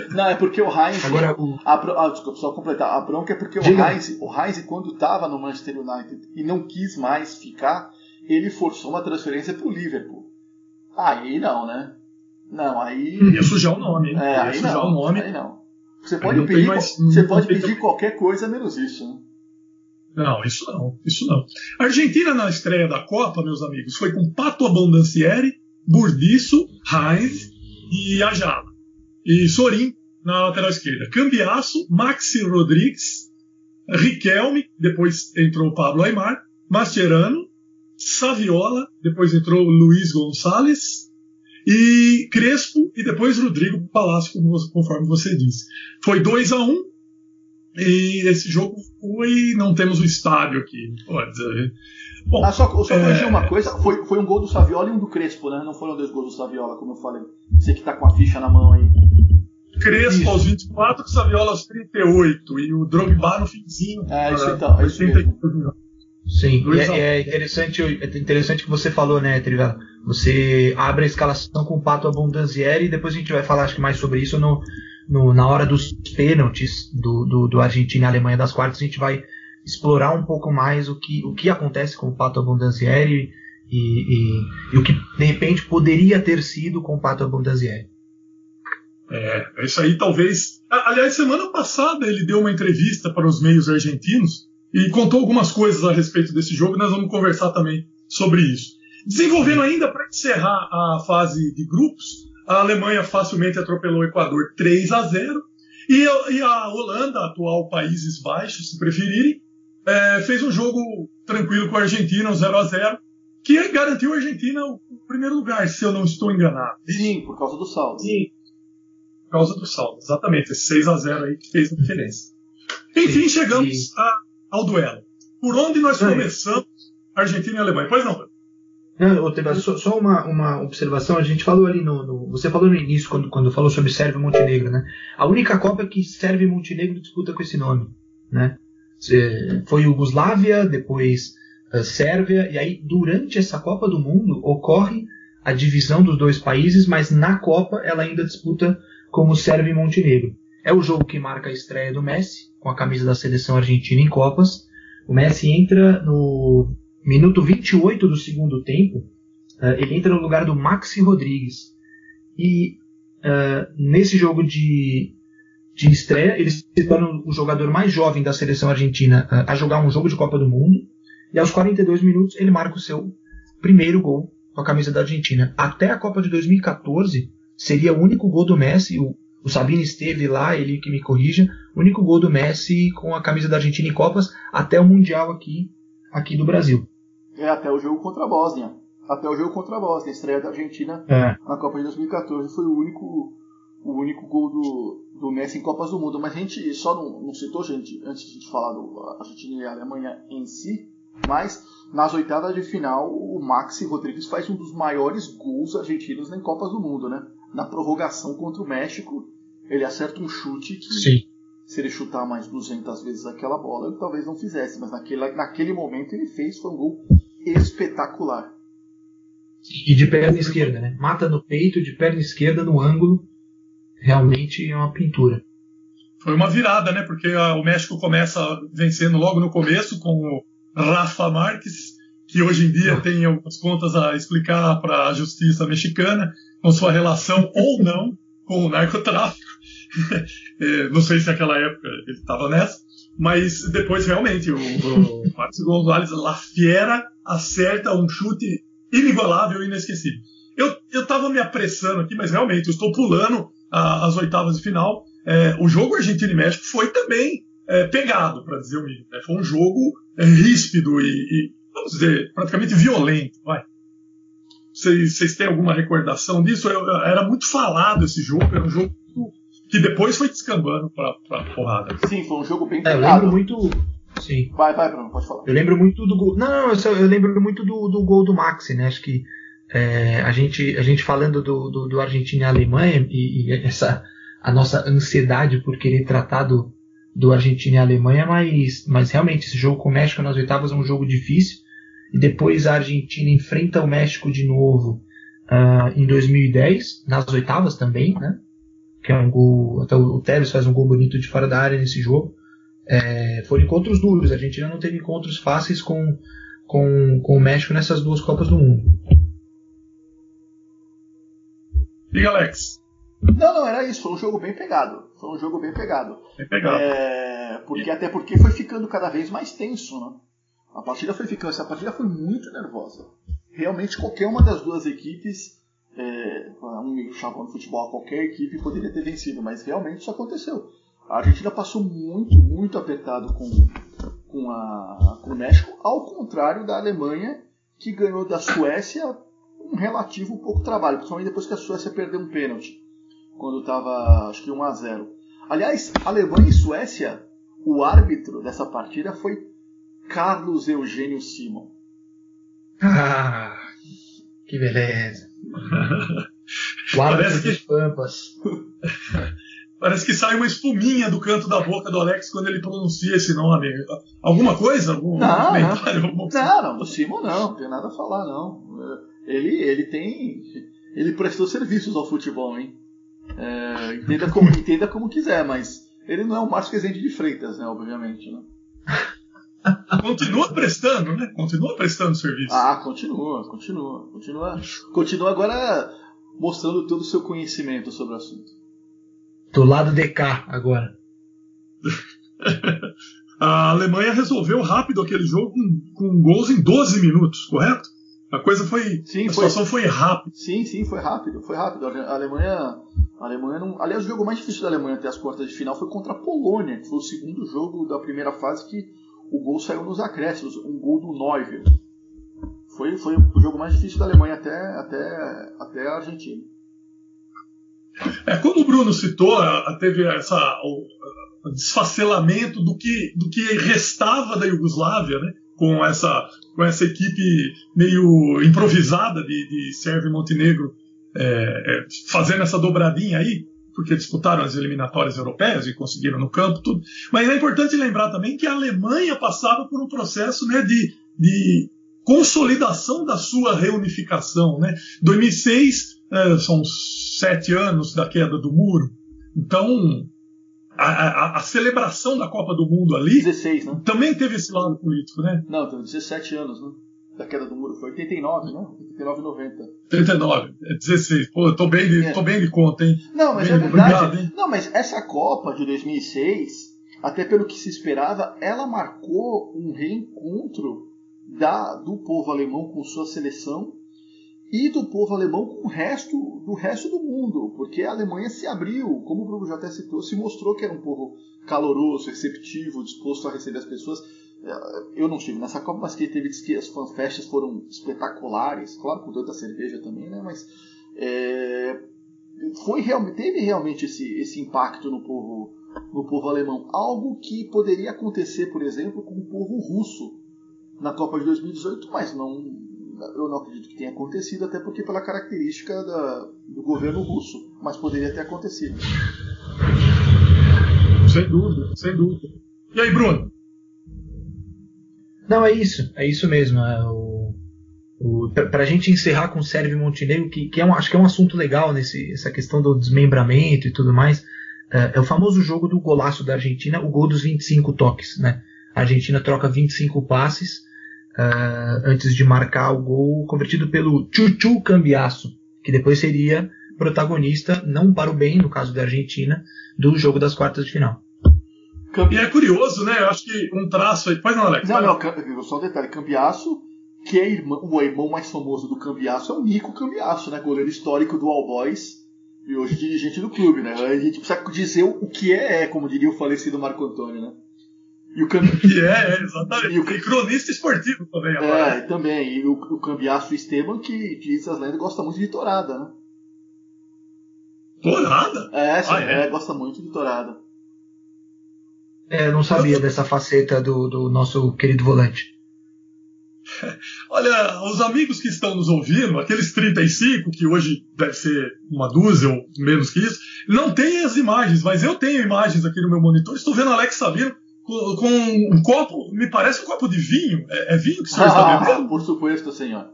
Não, é porque o Heinz. Agora, o, A, bro- ah, desculpa, só completar. A bronca é porque o Diga. Heinz, o Heinz, quando estava no Manchester United e não quis mais ficar, ele forçou uma transferência para o Liverpool. Aí não, né? Não, aí. Ia sujar o nome? É, Ia aí sujar não. o nome. Aí não. Você pode não pedir, mais- você pode tem pedir qualquer coisa menos isso. Né? Não, isso não, isso não. A Argentina na estreia da Copa, meus amigos, foi com Pato Abondancieri, Burdiço, Heinz e Ajala. E Sorin na lateral esquerda. Cambiaço, Maxi Rodrigues, Riquelme, depois entrou Pablo Aymar, Mascherano, Saviola, depois entrou Luiz Gonçalves, e Crespo, e depois Rodrigo Palácio, conforme você disse. Foi 2 a 1 um, e esse jogo foi. Não temos o estádio aqui. Bom, Ah, só, só é, corrigir uma coisa, foi, foi um gol do Saviola e um do Crespo, né? Não foram dois gols do Saviola, como eu falei. Você que tá com a ficha na mão aí. Crespo isso. aos 24, Saviola aos 38 e o Drogba no finzinho. É, isso então, é isso 88 minutos. Sim, e é, é interessante, é interessante que você falou, né, Trivela? Você abre a escalação com o Pato Abondanzieri e depois a gente vai falar acho que mais sobre isso no, no- na hora dos pênaltis do, do, do Argentina e Alemanha das quartas. A gente vai explorar um pouco mais o que, o que acontece com o Pato Abondanzieri e, e, e o que de repente poderia ter sido com o Pato Abondanzieri. É, isso aí talvez. Aliás, semana passada ele deu uma entrevista para os meios argentinos e contou algumas coisas a respeito desse jogo. Nós vamos conversar também sobre isso. Desenvolvendo ainda para encerrar a fase de grupos, a Alemanha facilmente atropelou o Equador 3 a 0 e a, e a Holanda, atual Países Baixos, se preferirem, é, fez um jogo tranquilo com a Argentina, um 0 a 0 que garantiu a Argentina o primeiro lugar, se eu não estou enganado. Sim, por causa do saldo. Sim. Por causa do saldo, exatamente. Esse 6 a 0 aí que fez a diferença. Enfim, Sim, chegamos a- ao duelo. Por onde nós Sim. começamos Argentina e Alemanha? Pois não? Não, só, só uma, uma observação, a gente falou ali no, no- Você falou no início, quando, quando falou sobre Sérvia e Montenegro, né? A única Copa que Sérvia e Montenegro disputa com esse nome, né? Cê- Foi Iugoslávia, depois eh, Sérvia, e aí durante essa Copa do Mundo ocorre a divisão dos dois países, mas na Copa ela ainda disputa como Sérvia e Montenegro. É o jogo que marca a estreia do Messi, com a camisa da seleção argentina em Copas. O Messi entra no minuto 28 do segundo tempo, eh, ele entra no lugar do Maxi Rodrigues. E eh, nesse jogo de, de estreia, ele se torna o jogador mais jovem da seleção argentina eh, a jogar um jogo de Copa do Mundo. E aos 42 minutos ele marca o seu primeiro gol com a camisa da Argentina. Até a Copa de 2014 seria o único gol do Messi. O, o Sabino esteve lá, ele que me corrija. Único gol do Messi com a camisa da Argentina em Copas até o Mundial aqui, aqui do Brasil. É, até o jogo contra a Bósnia. Até o jogo contra a Bósnia. A estreia da Argentina É. na Copa de 2014 foi o único, o único gol do, do Messi em Copas do Mundo. Mas a gente só não, não citou, gente, antes de a gente falar do Argentina e Alemanha em si, mas nas oitavas de final o Maxi Rodrigues faz um dos maiores gols argentinos em Copas do Mundo, né? Na prorrogação contra o México, ele acerta um chute que Sim. Se ele chutar mais 200 vezes aquela bola, ele talvez não fizesse, mas naquele, naquele momento ele fez, foi um gol espetacular. E de perna esquerda, né? Mata no peito, de perna esquerda, no ângulo. Realmente é uma pintura. Foi uma virada, né? Porque a- o México começa vencendo logo no começo com o Rafa Marques, que hoje em dia tem algumas contas a explicar para a justiça mexicana com sua relação ou não com o narcotráfico. [laughs] É, não sei se naquela época ele estava nessa, mas depois realmente o, o [laughs] Marcos Gonzalez La Fiera acerta um chute inigualável e inesquecível. Eu, eu tava me apressando aqui, mas realmente eu estou pulando a, as oitavas de final. É, o jogo Argentina e México foi também é, pegado, para dizer o mínimo. Né? Foi um jogo é, ríspido e, e, vamos dizer, praticamente violento. Vai. Vocês, vocês têm alguma recordação disso? Eu, eu, era muito falado esse jogo, era um jogo que depois foi descambando para porrada. Sim, foi um jogo bem É, eu lembro muito. Sim. Vai, vai, Bruno, pode falar. Eu lembro muito do gol. Não, não, eu, só- eu lembro muito do, do gol do Maxi, né? Acho que é, a, gente, a gente falando do, do, do Argentina e Alemanha e, e essa a nossa ansiedade por querer tratar do, do Argentina e Alemanha, mas, mas realmente esse jogo com o México nas oitavas é um jogo difícil. E depois a Argentina enfrenta o México de novo ah, em 2010, nas oitavas também, né? Que é um gol. Até o Tevez faz um gol bonito de fora da área nesse jogo. É, foram encontros duros. A Argentina não teve encontros fáceis com, com, com o México nessas duas Copas do Mundo. Diga, Alex. Não, não, era isso. Foi um jogo bem pegado. Foi um jogo bem pegado. Bem pegado. É, porque, até porque foi ficando cada vez mais tenso, né? A partida foi ficando. Essa partida foi muito nervosa. Realmente qualquer uma das duas equipes, é, um chavão no futebol, qualquer equipe poderia ter vencido, mas realmente isso aconteceu. A Argentina passou muito, muito apertado com, com, a, com o México, ao contrário da Alemanha, que ganhou da Suécia um relativo pouco trabalho, principalmente depois que a Suécia perdeu um pênalti, quando estava acho que 1 a 0 Aliás, Alemanha e Suécia, o árbitro dessa partida foi Carlos Eugênio Simon. Ah, que beleza. [laughs] Parece dos Pampas. [laughs] Parece que sai uma espuminha do canto da boca do Alex quando ele pronuncia esse nome. Alguma coisa? Algum Não, comentário? Alguma- Não, não, do Simon não, não tem nada a falar não. Ele, ele tem. Ele prestou serviços ao futebol, hein? É, entenda, como, [laughs] entenda como quiser, mas ele não é o Márcio Rezende de Freitas, né? Obviamente, né? Continua prestando, né? Continua prestando serviço. Ah, continua, continua, continua. Continua agora mostrando todo o seu conhecimento sobre o assunto. Do lado de cá, agora. [laughs] A Alemanha resolveu rápido aquele jogo com, com gols em 12 minutos, correto? A coisa foi. Sim, a foi. situação foi rápida. Sim, sim, foi rápido, foi rápido. A Alemanha, a Alemanha não. Aliás, o jogo mais difícil da Alemanha até as quartas de final foi contra a Polônia, que foi o segundo jogo da primeira fase que o gol saiu nos acréscimos, um gol do Neuvel. Foi, foi o jogo mais difícil da Alemanha até, até, até a Argentina. É, como o Bruno citou, teve essa, o desfacelamento do que, do que restava da Iugoslávia, né? com, essa, com essa equipe meio improvisada de, de Sérvia e Montenegro é, é, fazendo essa dobradinha aí, porque disputaram as eliminatórias europeias e conseguiram no campo tudo. Mas é importante lembrar também que a Alemanha passava por um processo né, de, de consolidação da sua reunificação. Né? 2006 é, são sete anos da queda do muro. Então, a, a- a celebração da Copa do Mundo ali 16, né? também teve esse lado político, né? Não, teve 17 anos, né? Da queda do muro. Foi 89, né? 89 e 90. 39, é 16. Pô, eu tô bem de, É. tô bem de conta, hein? Não, mas Bem, é verdade. obrigado, hein? não, mas essa Copa de 2006, até pelo que se esperava, ela marcou um reencontro da, do povo alemão com sua seleção e do povo alemão com o resto do resto do mundo, porque a Alemanha se abriu, como o Bruno já até citou, se mostrou que era um povo caloroso, receptivo, disposto a receber as pessoas. Eu não estive nessa Copa, mas que teve que as fanfests foram espetaculares, claro, com tanta cerveja também, né? Mas é, foi realmente teve realmente esse, esse impacto no povo no povo alemão, algo que poderia acontecer, por exemplo, com o povo russo na Copa de 2018, mas não eu não acredito que tenha acontecido, até porque pela característica da, do governo russo, mas poderia ter acontecido. Sem dúvida, sem dúvida. E aí, Bruno? Não, é isso. É isso mesmo. É o, o, pra, pra gente encerrar com Sérvia e Montenegro, que, que é um, acho que é um assunto legal nesse essa questão do desmembramento e tudo mais. É, é o famoso jogo do golaço da Argentina, o gol dos 25 toques. Né? A Argentina troca 25 passes uh, antes de marcar o gol convertido pelo Chuchu Cambiasso, que depois seria protagonista, não para o bem, no caso da Argentina, do jogo das quartas de final. E é curioso, né? Eu acho que um traço aí. Pois não, Alex. Não, não, só um detalhe: Cambiaço, que é irmão, o irmão mais famoso do Cambiaço, é o Nico Cambiaço, né? Goleiro histórico do All Boys e hoje dirigente do clube, né? A gente precisa dizer o que é, é como diria o falecido Marco Antônio, né? E o Cambi... [laughs] é, é, exatamente. E o e cronista esportivo também agora. É, também. E o, o Cambiaço Esteban, que diz as lendas, gosta muito de torada, né? Torada? É, sim, ah, é? é? gosta muito de torada. É, eu não sabia dessa faceta do, do nosso querido volante. [laughs] Olha, os amigos que estão nos ouvindo, aqueles 35, que hoje deve ser uma dúzia ou menos que isso, não tem as imagens, mas eu tenho imagens aqui no meu monitor. Estou vendo Alex Sabino com, com um copo, me parece um copo de vinho. É, é vinho que o senhor está bebendo? Por supuesto, senhor.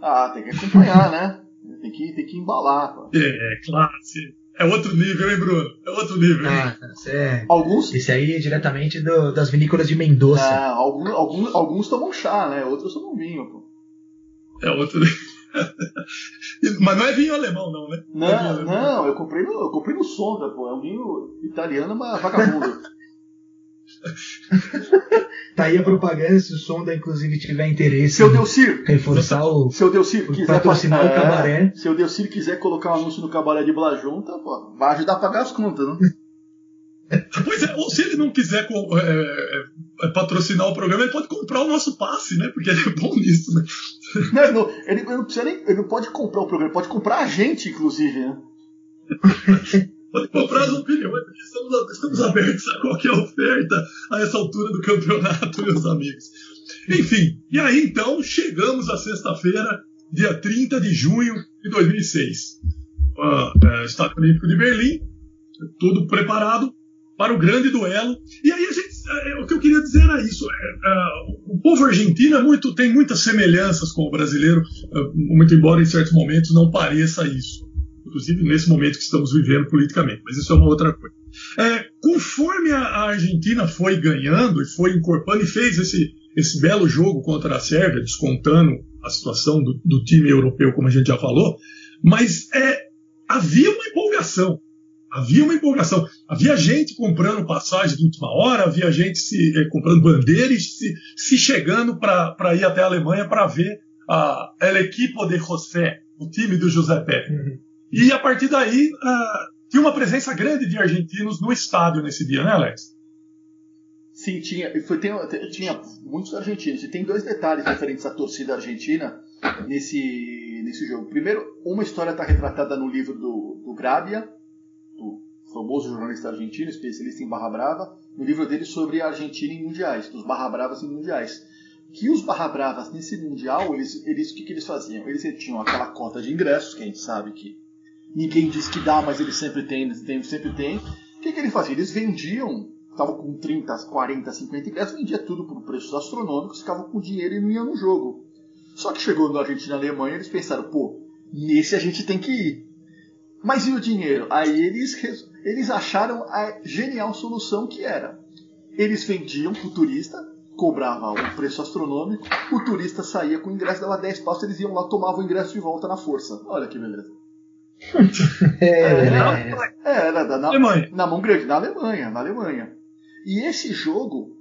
Ah, tem que acompanhar, né? Tem que, tem que embalar. Pô. É, é claro, sim. É outro nível, hein, Bruno? É outro nível. Ah, é... Alguns? Esse aí é diretamente do, das vinícolas de Mendoza. Ah, alguns, alguns, alguns tomam chá, né? Outros tomam vinho, pô. É outro [laughs] Mas não é vinho alemão, não, né? Não, não, é não eu, comprei no, eu comprei no Sonda, pô. É um vinho italiano, mas vagabundo. [laughs] [laughs] tá aí a propaganda, se o Sonda inclusive tiver interesse se o Delcir, reforçar o. Se o Delcir quiser patrocinar o cabaré. Se o Delcir quiser colocar um anúncio no cabaré de Blajunta, pô, vai ajudar a pagar as contas, né? [laughs] Pois é, ou se ele não quiser é, é, é, patrocinar o programa, ele pode comprar o nosso passe, né? Porque ele é bom nisso, né? [laughs] Não, não, ele, ele, não precisa nem, ele não pode comprar o programa, ele pode comprar a gente, inclusive, né? Pode comprar as opiniões, estamos, estamos abertos a qualquer oferta a essa altura do campeonato, [laughs] meus amigos. Enfim, e aí então chegamos à sexta-feira, dia 30 de junho de 2006. Uh, é, Estádio Olímpico de Berlim, tudo preparado para o grande duelo. E aí gente, é, o que eu queria dizer era isso. É, é, o povo argentino é muito, tem muitas semelhanças com o brasileiro, é, muito embora em certos momentos não pareça isso inclusive nesse momento que estamos vivendo politicamente, mas isso é uma outra coisa. É, conforme a Argentina foi ganhando e foi incorporando e fez esse, esse belo jogo contra a Sérvia, descontando a situação do, do time europeu, como a gente já falou, mas é, havia uma empolgação. Havia uma empolgação. Havia gente comprando passagem de última hora, havia gente se, é, comprando bandeiras, se, se chegando para ir até a Alemanha para ver a El Equipo de José, o time do José Pepe. Uhum. E a partir daí, uh, tinha uma presença grande de argentinos no estádio nesse dia, né, Alex? Sim, tinha, foi, tem, tinha muitos argentinos. E tem dois detalhes referentes à torcida argentina nesse, nesse jogo. Primeiro, uma história está retratada no livro do, do Grabia, do famoso jornalista argentino, especialista em Barra Brava, no livro dele sobre a Argentina em mundiais, dos Barra Bravas em mundiais que os Barra Bravas nesse Mundial, eles, eles, o que, que eles faziam? Eles tinham aquela cota de ingressos, que a gente sabe que ninguém diz que dá, mas eles sempre têm, tem, sempre tem. O que, que ele fazia? Eles vendiam, estavam com 30, 40, 50 ingressos, vendia tudo por preços astronômicos, ficavam com dinheiro e não iam no jogo. Só que chegou na Argentina e Alemanha, eles pensaram, pô, nesse a gente tem que ir. Mas e o dinheiro? Aí eles, eles acharam a genial solução que era. Eles vendiam para o turista, cobrava um preço astronômico, o turista saía com o ingresso, dava 10 passos, eles iam lá, tomavam o ingresso de volta na força. Olha que beleza. [laughs] é, é, é, era na, na, Alemanha. na mão grande, na Alemanha, na Alemanha. E esse jogo,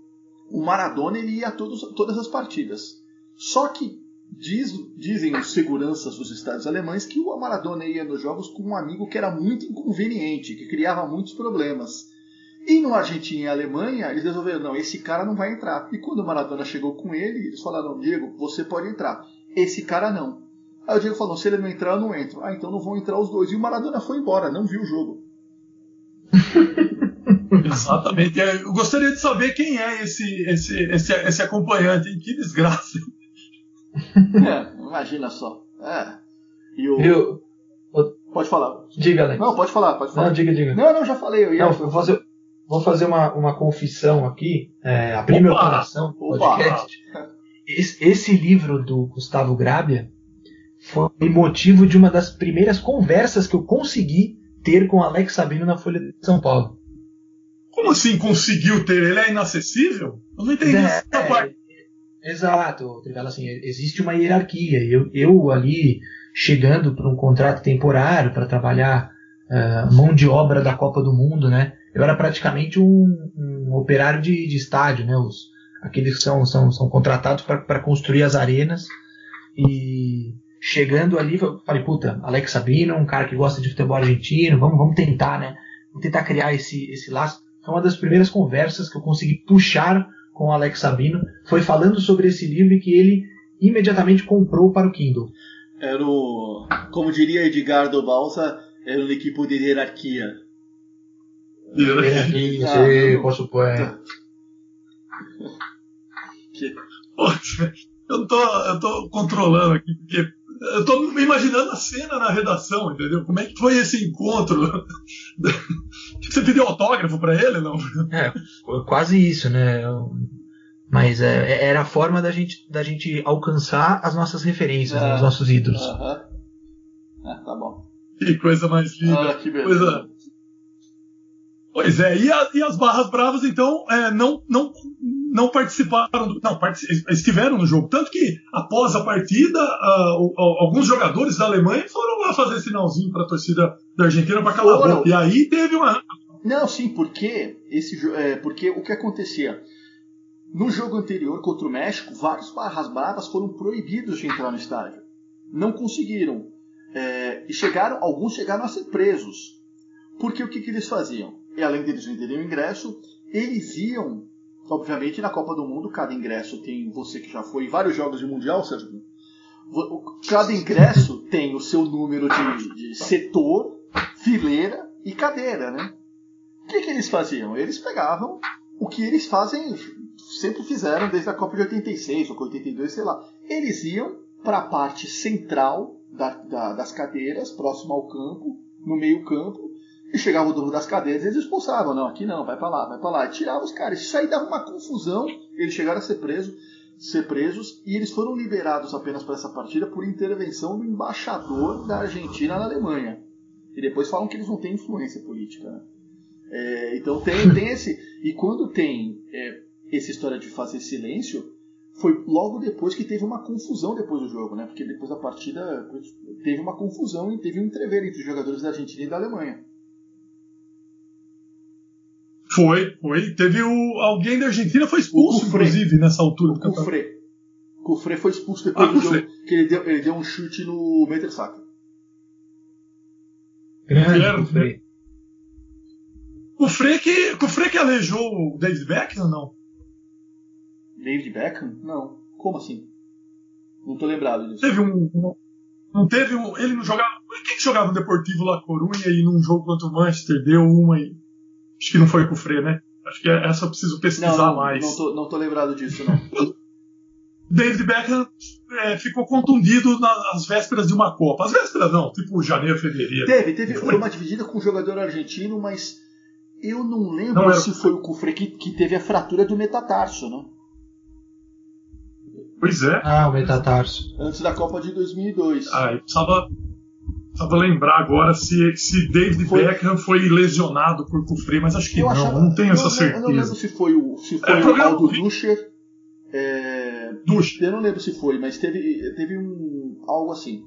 o Maradona ele ia a todos, todas as partidas. Só que diz, dizem os seguranças dos estádios alemães que o Maradona ia nos jogos com um amigo que era muito inconveniente, que criava muitos problemas. E no Argentina e Alemanha, eles resolveram, não, esse cara não vai entrar. E quando o Maradona chegou com ele, eles falaram, Diego, você pode entrar. Esse cara não. Aí o Diego falou: se ele não entrar, eu não entro. Ah, então não vão entrar os dois. E o Maradona foi embora, não viu o jogo. [laughs] Exatamente. Eu gostaria de saber quem é esse, esse, esse, esse acompanhante. Que desgraça. É, imagina só. É. E o. Eu... Pode falar. Diga, Alex. Não, pode falar, pode falar. Não, diga, diga. Não, não, já falei. Eu ia... Não, vou fazer, vou fazer uma, uma confissão aqui. É, abrir meu coração. Podcast. [laughs] Esse, esse livro do Gustavo Grábia foi motivo de uma das primeiras conversas que eu consegui ter com Alex Sabino na Folha de São Paulo. Como assim conseguiu ter? Ele é inacessível? Eu não entendi é, essa parte. É, exato, Trivela, assim, existe uma hierarquia. Eu, eu ali chegando para um contrato temporário para trabalhar uh, mão de obra da Copa do Mundo, né? Eu era praticamente um, um operário de, de, estádio, né? Os, aqueles que são, são, são contratados para construir as arenas e chegando ali, falei, puta, Alex Sabino, um cara que gosta de futebol argentino, vamos, vamos tentar, né? Vamos tentar criar esse, esse laço. Foi uma das primeiras conversas que eu consegui puxar com o Alex Sabino, foi falando sobre esse livro que ele imediatamente comprou para o Kindle. Era o, como diria Edgar do Balsa, era um equipe de hierarquia. Hierarquia, sim, por supuesto. [laughs] Eu tô, eu tô controlando aqui, porque eu tô imaginando a cena na redação, entendeu? Como é que foi esse encontro? [laughs] Você pediu autógrafo para ele, não? É, quase isso, né? Mas é, é, era a forma da gente, da gente alcançar as nossas referências, né? os nossos ídolos. Uh -huh. É, tá bom. Que coisa mais linda. Ah, que beleza. Coisa... Pois é, e, a, e, as Barras Bravas, então, é, não, não, não participaram, do, não, estiveram no jogo. Tanto que, após a partida, alguns jogadores da Alemanha foram lá fazer sinalzinho para a torcida da Argentina para calar a boca. E aí teve uma. Não, sim, porque, esse, é, porque o que acontecia? No jogo anterior contra o México, vários Barras Bravas foram proibidos de entrar no estádio. Não conseguiram. É, e chegaram, alguns chegaram a ser presos. Porque o que, que eles faziam? E além deles venderem o ingresso, eles iam, obviamente, na Copa do Mundo, cada ingresso tem, você que já foi em vários jogos de Mundial, Sérgio, cada ingresso tem o seu número de, de setor, fileira e cadeira, né? O que, que eles faziam? Eles pegavam o que eles fazem, sempre fizeram desde a Copa de 86 ou 82, sei lá. Eles iam para a parte central da, da, das cadeiras, próximo ao campo, no meio campo, e chegava o dono das cadeiras e eles expulsavam. Não, aqui não, vai para lá, vai para lá. E tirava os caras. Isso aí dava uma confusão. Eles chegaram a ser presos, ser presos e eles foram liberados apenas para essa partida por intervenção do embaixador da Argentina na Alemanha. E depois falam que eles não têm influência política. Né? É, então tem, tem [laughs] esse. E quando tem é, essa história de fazer silêncio, foi logo depois que teve uma confusão depois do jogo, né? Porque depois da partida teve uma confusão e teve um entrever entre os jogadores da Argentina e da Alemanha. Foi, foi. Teve o. Alguém da Argentina foi expulso, inclusive, nessa altura do campeonato. Cufré. Cufré foi expulso depois ah, do jogo. Que ele deu, ele deu um chute no Metersaca. Grande Cufré. Cufré que, Cufré que alejou o David Beckham ou não? David Beckham? Não. Como assim? Não tô lembrado disso. Teve um. um não teve um. Ele não jogava. Quem que jogava no Deportivo La Corunha e num jogo contra o Manchester deu uma e. Acho que não foi com o Frei, né? Acho que essa eu preciso pesquisar não, não, mais. Não tô, não tô lembrado disso, não. [laughs] David Beckham é, ficou contundido nas vésperas de uma Copa. As vésperas não, tipo janeiro, fevereiro. Teve, teve foi. uma dividida com um jogador argentino, mas eu não lembro não, se foi o Cufré que, que teve a fratura do metatarso, né? Pois é. Ah, o metatarso. Antes da Copa de 2002. Ah, eu precisava, precisava lembrar agora se, se David foi. Beckham foi lesionado por Cufré, mas acho que eu não, achava, não tenho essa certeza. Eu não lembro se foi o, se foi é, o Aldo Duscher. É, Duscher. Eu não lembro se foi, mas teve, teve um algo assim.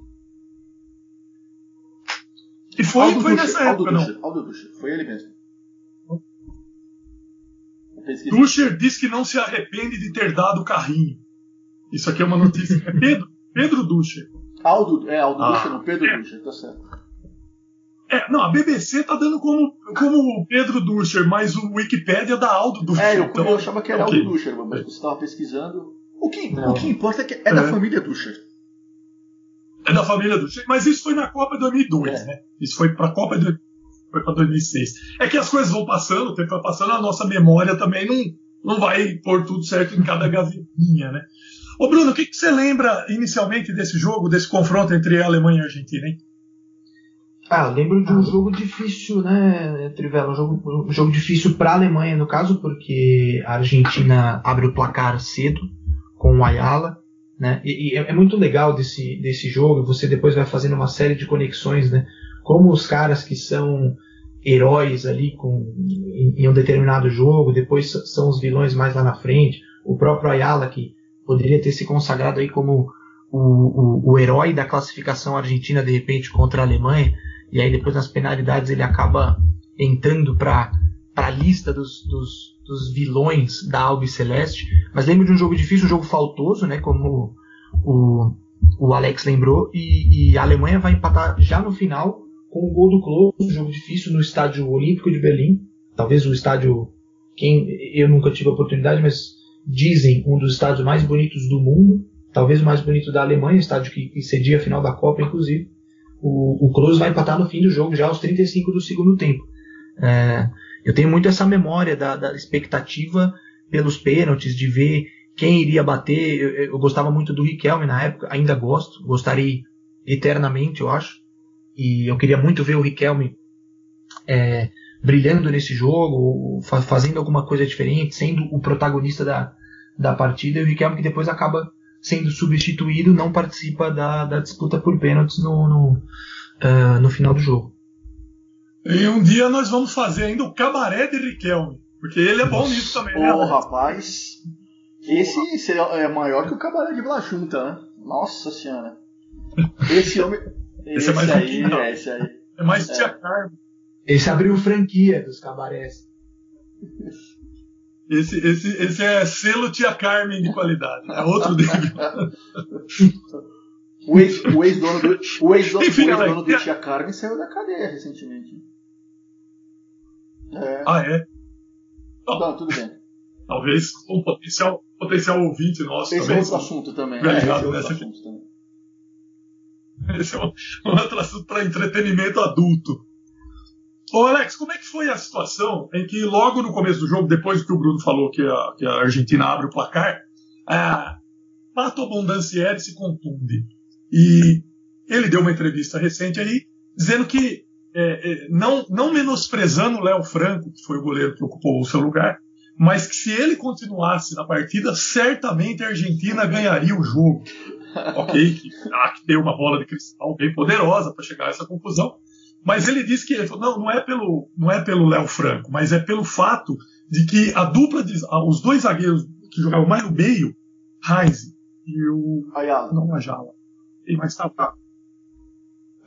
E foi, Aldo foi Duscher, nessa época, Aldo Duscher, não? Aldo Duscher, foi ele mesmo. Duscher diz que não se arrepende de ter dado o carrinho. Isso aqui é uma notícia. É [laughs] Pedro, Pedro Ducher. Aldo, é, Aldo ah, Ducher, não, Pedro é. Tá certo. É, não, a BBC tá dando como, como Pedro Ducher, mas o Wikipedia dá Aldo Ducher. É, eu, então, eu achava que era okay. Aldo Ducher, mas você estava pesquisando. O que, o que importa é que é, é da família Ducher. É da família Ducher, mas isso foi na Copa de 2002, é. né? Isso foi pra Copa de foi para 2006. É que as coisas vão passando, o tempo vai passando, a nossa memória também não, não vai pôr tudo certo em cada gavetinha, né? Ô Bruno, o que, que você lembra inicialmente desse jogo, desse confronto entre a Alemanha e a Argentina, hein? Ah, eu lembro de um jogo difícil, né, Trivela? Um jogo, um jogo difícil para a Alemanha, no caso, porque a Argentina abre o placar cedo com o Ayala, né? E, e é, é muito legal desse, desse jogo, você depois vai fazendo uma série de conexões, né? Como os caras que são heróis ali com, em, em um determinado jogo, depois são os vilões mais lá na frente, o próprio Ayala que poderia ter se consagrado aí como o, o, o herói da classificação argentina de repente contra a Alemanha, e aí depois nas penalidades ele acaba entrando para a lista dos, dos, dos, vilões da Albi Celeste. Mas lembro de um jogo difícil, um jogo faltoso, né, como o, o Alex lembrou, e, e a Alemanha vai empatar já no final com o gol do Klose, um jogo difícil no estádio Olímpico de Berlim, talvez o estádio, quem eu nunca tive a oportunidade, mas dizem um dos estádios mais bonitos do mundo, talvez o mais bonito da Alemanha, estádio que, que cedia a final da Copa, inclusive. O, o Cruz vai empatar no fim do jogo, já aos 35 do segundo tempo. É, eu tenho muito essa memória da, da, expectativa pelos pênaltis, de ver quem iria bater. Eu, eu, gostava muito do Riquelme na época, ainda gosto, gostaria eternamente, eu acho. E eu queria muito ver o Riquelme é, brilhando nesse jogo, fazendo alguma coisa diferente, sendo o protagonista da, da partida. E o Riquelme que depois acaba sendo substituído, não participa da, da disputa por pênaltis no, no, uh, no final do jogo. E um dia nós vamos fazer ainda o cabaré de Riquelme, porque ele é bom Nossa. nisso também, né? Ô, rapaz, esse seria, é maior que o cabaré de Vlachunta, né? Nossa senhora. Esse homem. esse, esse, é mais aí, é, esse aí. É mais é. Tia Carmen. Esse abriu franquia dos cabarés. Esse, esse, esse é selo Tia Carmen de qualidade. É outro dele. o ex-dono ex do, o ex -dono, Enfim, o ex -dono do Tia Carmen saiu da cadeia recentemente. É. Ah, é? Não, tudo bem. Talvez um potencial, potencial ouvinte nosso esse também. Esse é outro assunto também. É, esse é outro assunto também. Esse é um, um outro assunto para entretenimento adulto. Ô Alex, como é que foi a situação em que logo no começo do jogo, depois que o Bruno falou que a, que a Argentina abre o placar, a Pato Bondancieri se contunde. E ele deu uma entrevista recente aí, dizendo que, é, é, não, não menosprezando o Léo Franco, que foi o goleiro que ocupou o seu lugar, mas que se ele continuasse na partida, certamente a Argentina ganharia o jogo. ok? Que há que ter uma bola de cristal bem poderosa para chegar a essa conclusão. Mas ele disse que não, não é pelo não é pelo Léo Franco, mas é pelo fato de que a dupla de, os dois zagueiros que jogavam mais no meio, Heinz e o Ayala. não Ajala, e mais tá, tá.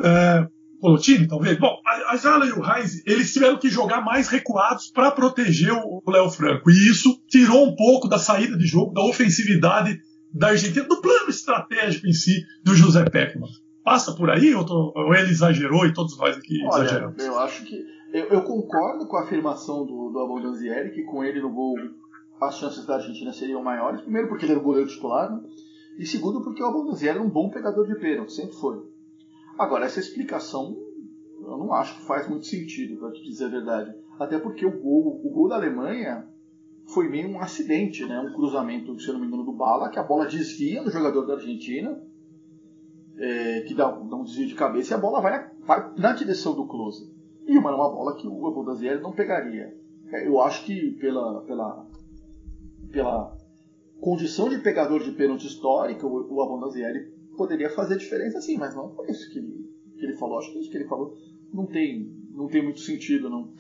É, Polotini, talvez. Bom, a Ayala e o Heinz, eles tiveram que jogar mais recuados para proteger o Léo Franco. E isso tirou um pouco da saída de jogo, da ofensividade da Argentina, do plano estratégico em si do José Peckman passa por aí ou, tô, ou, ele exagerou e todos nós aqui Olha, exageramos? Eu acho que. Eu, eu, concordo com a afirmação do, do Abondanzieri, que com ele no gol as chances da Argentina seriam maiores. Primeiro, porque ele era o goleiro titular, né? e segundo, porque o Abondanzieri era um bom pegador de pênalti, sempre foi. Agora, essa explicação eu não acho que faz muito sentido, para te dizer a verdade. Até porque o gol, o gol da Alemanha foi meio um acidente, né? um cruzamento, se eu não me engano, do Bala, que a bola desvia do jogador da Argentina é, que dá, dá, um desvio de cabeça e a bola vai, vai na direção do close. E uma, uma bola que o Abondazieri não pegaria. É, eu acho que pela, pela, pela condição de pegador de pênalti histórica, o, o Abondazieri poderia fazer diferença sim, mas não foi isso que ele, que ele falou. Acho que isso que ele falou não tem, não tem muito sentido, não.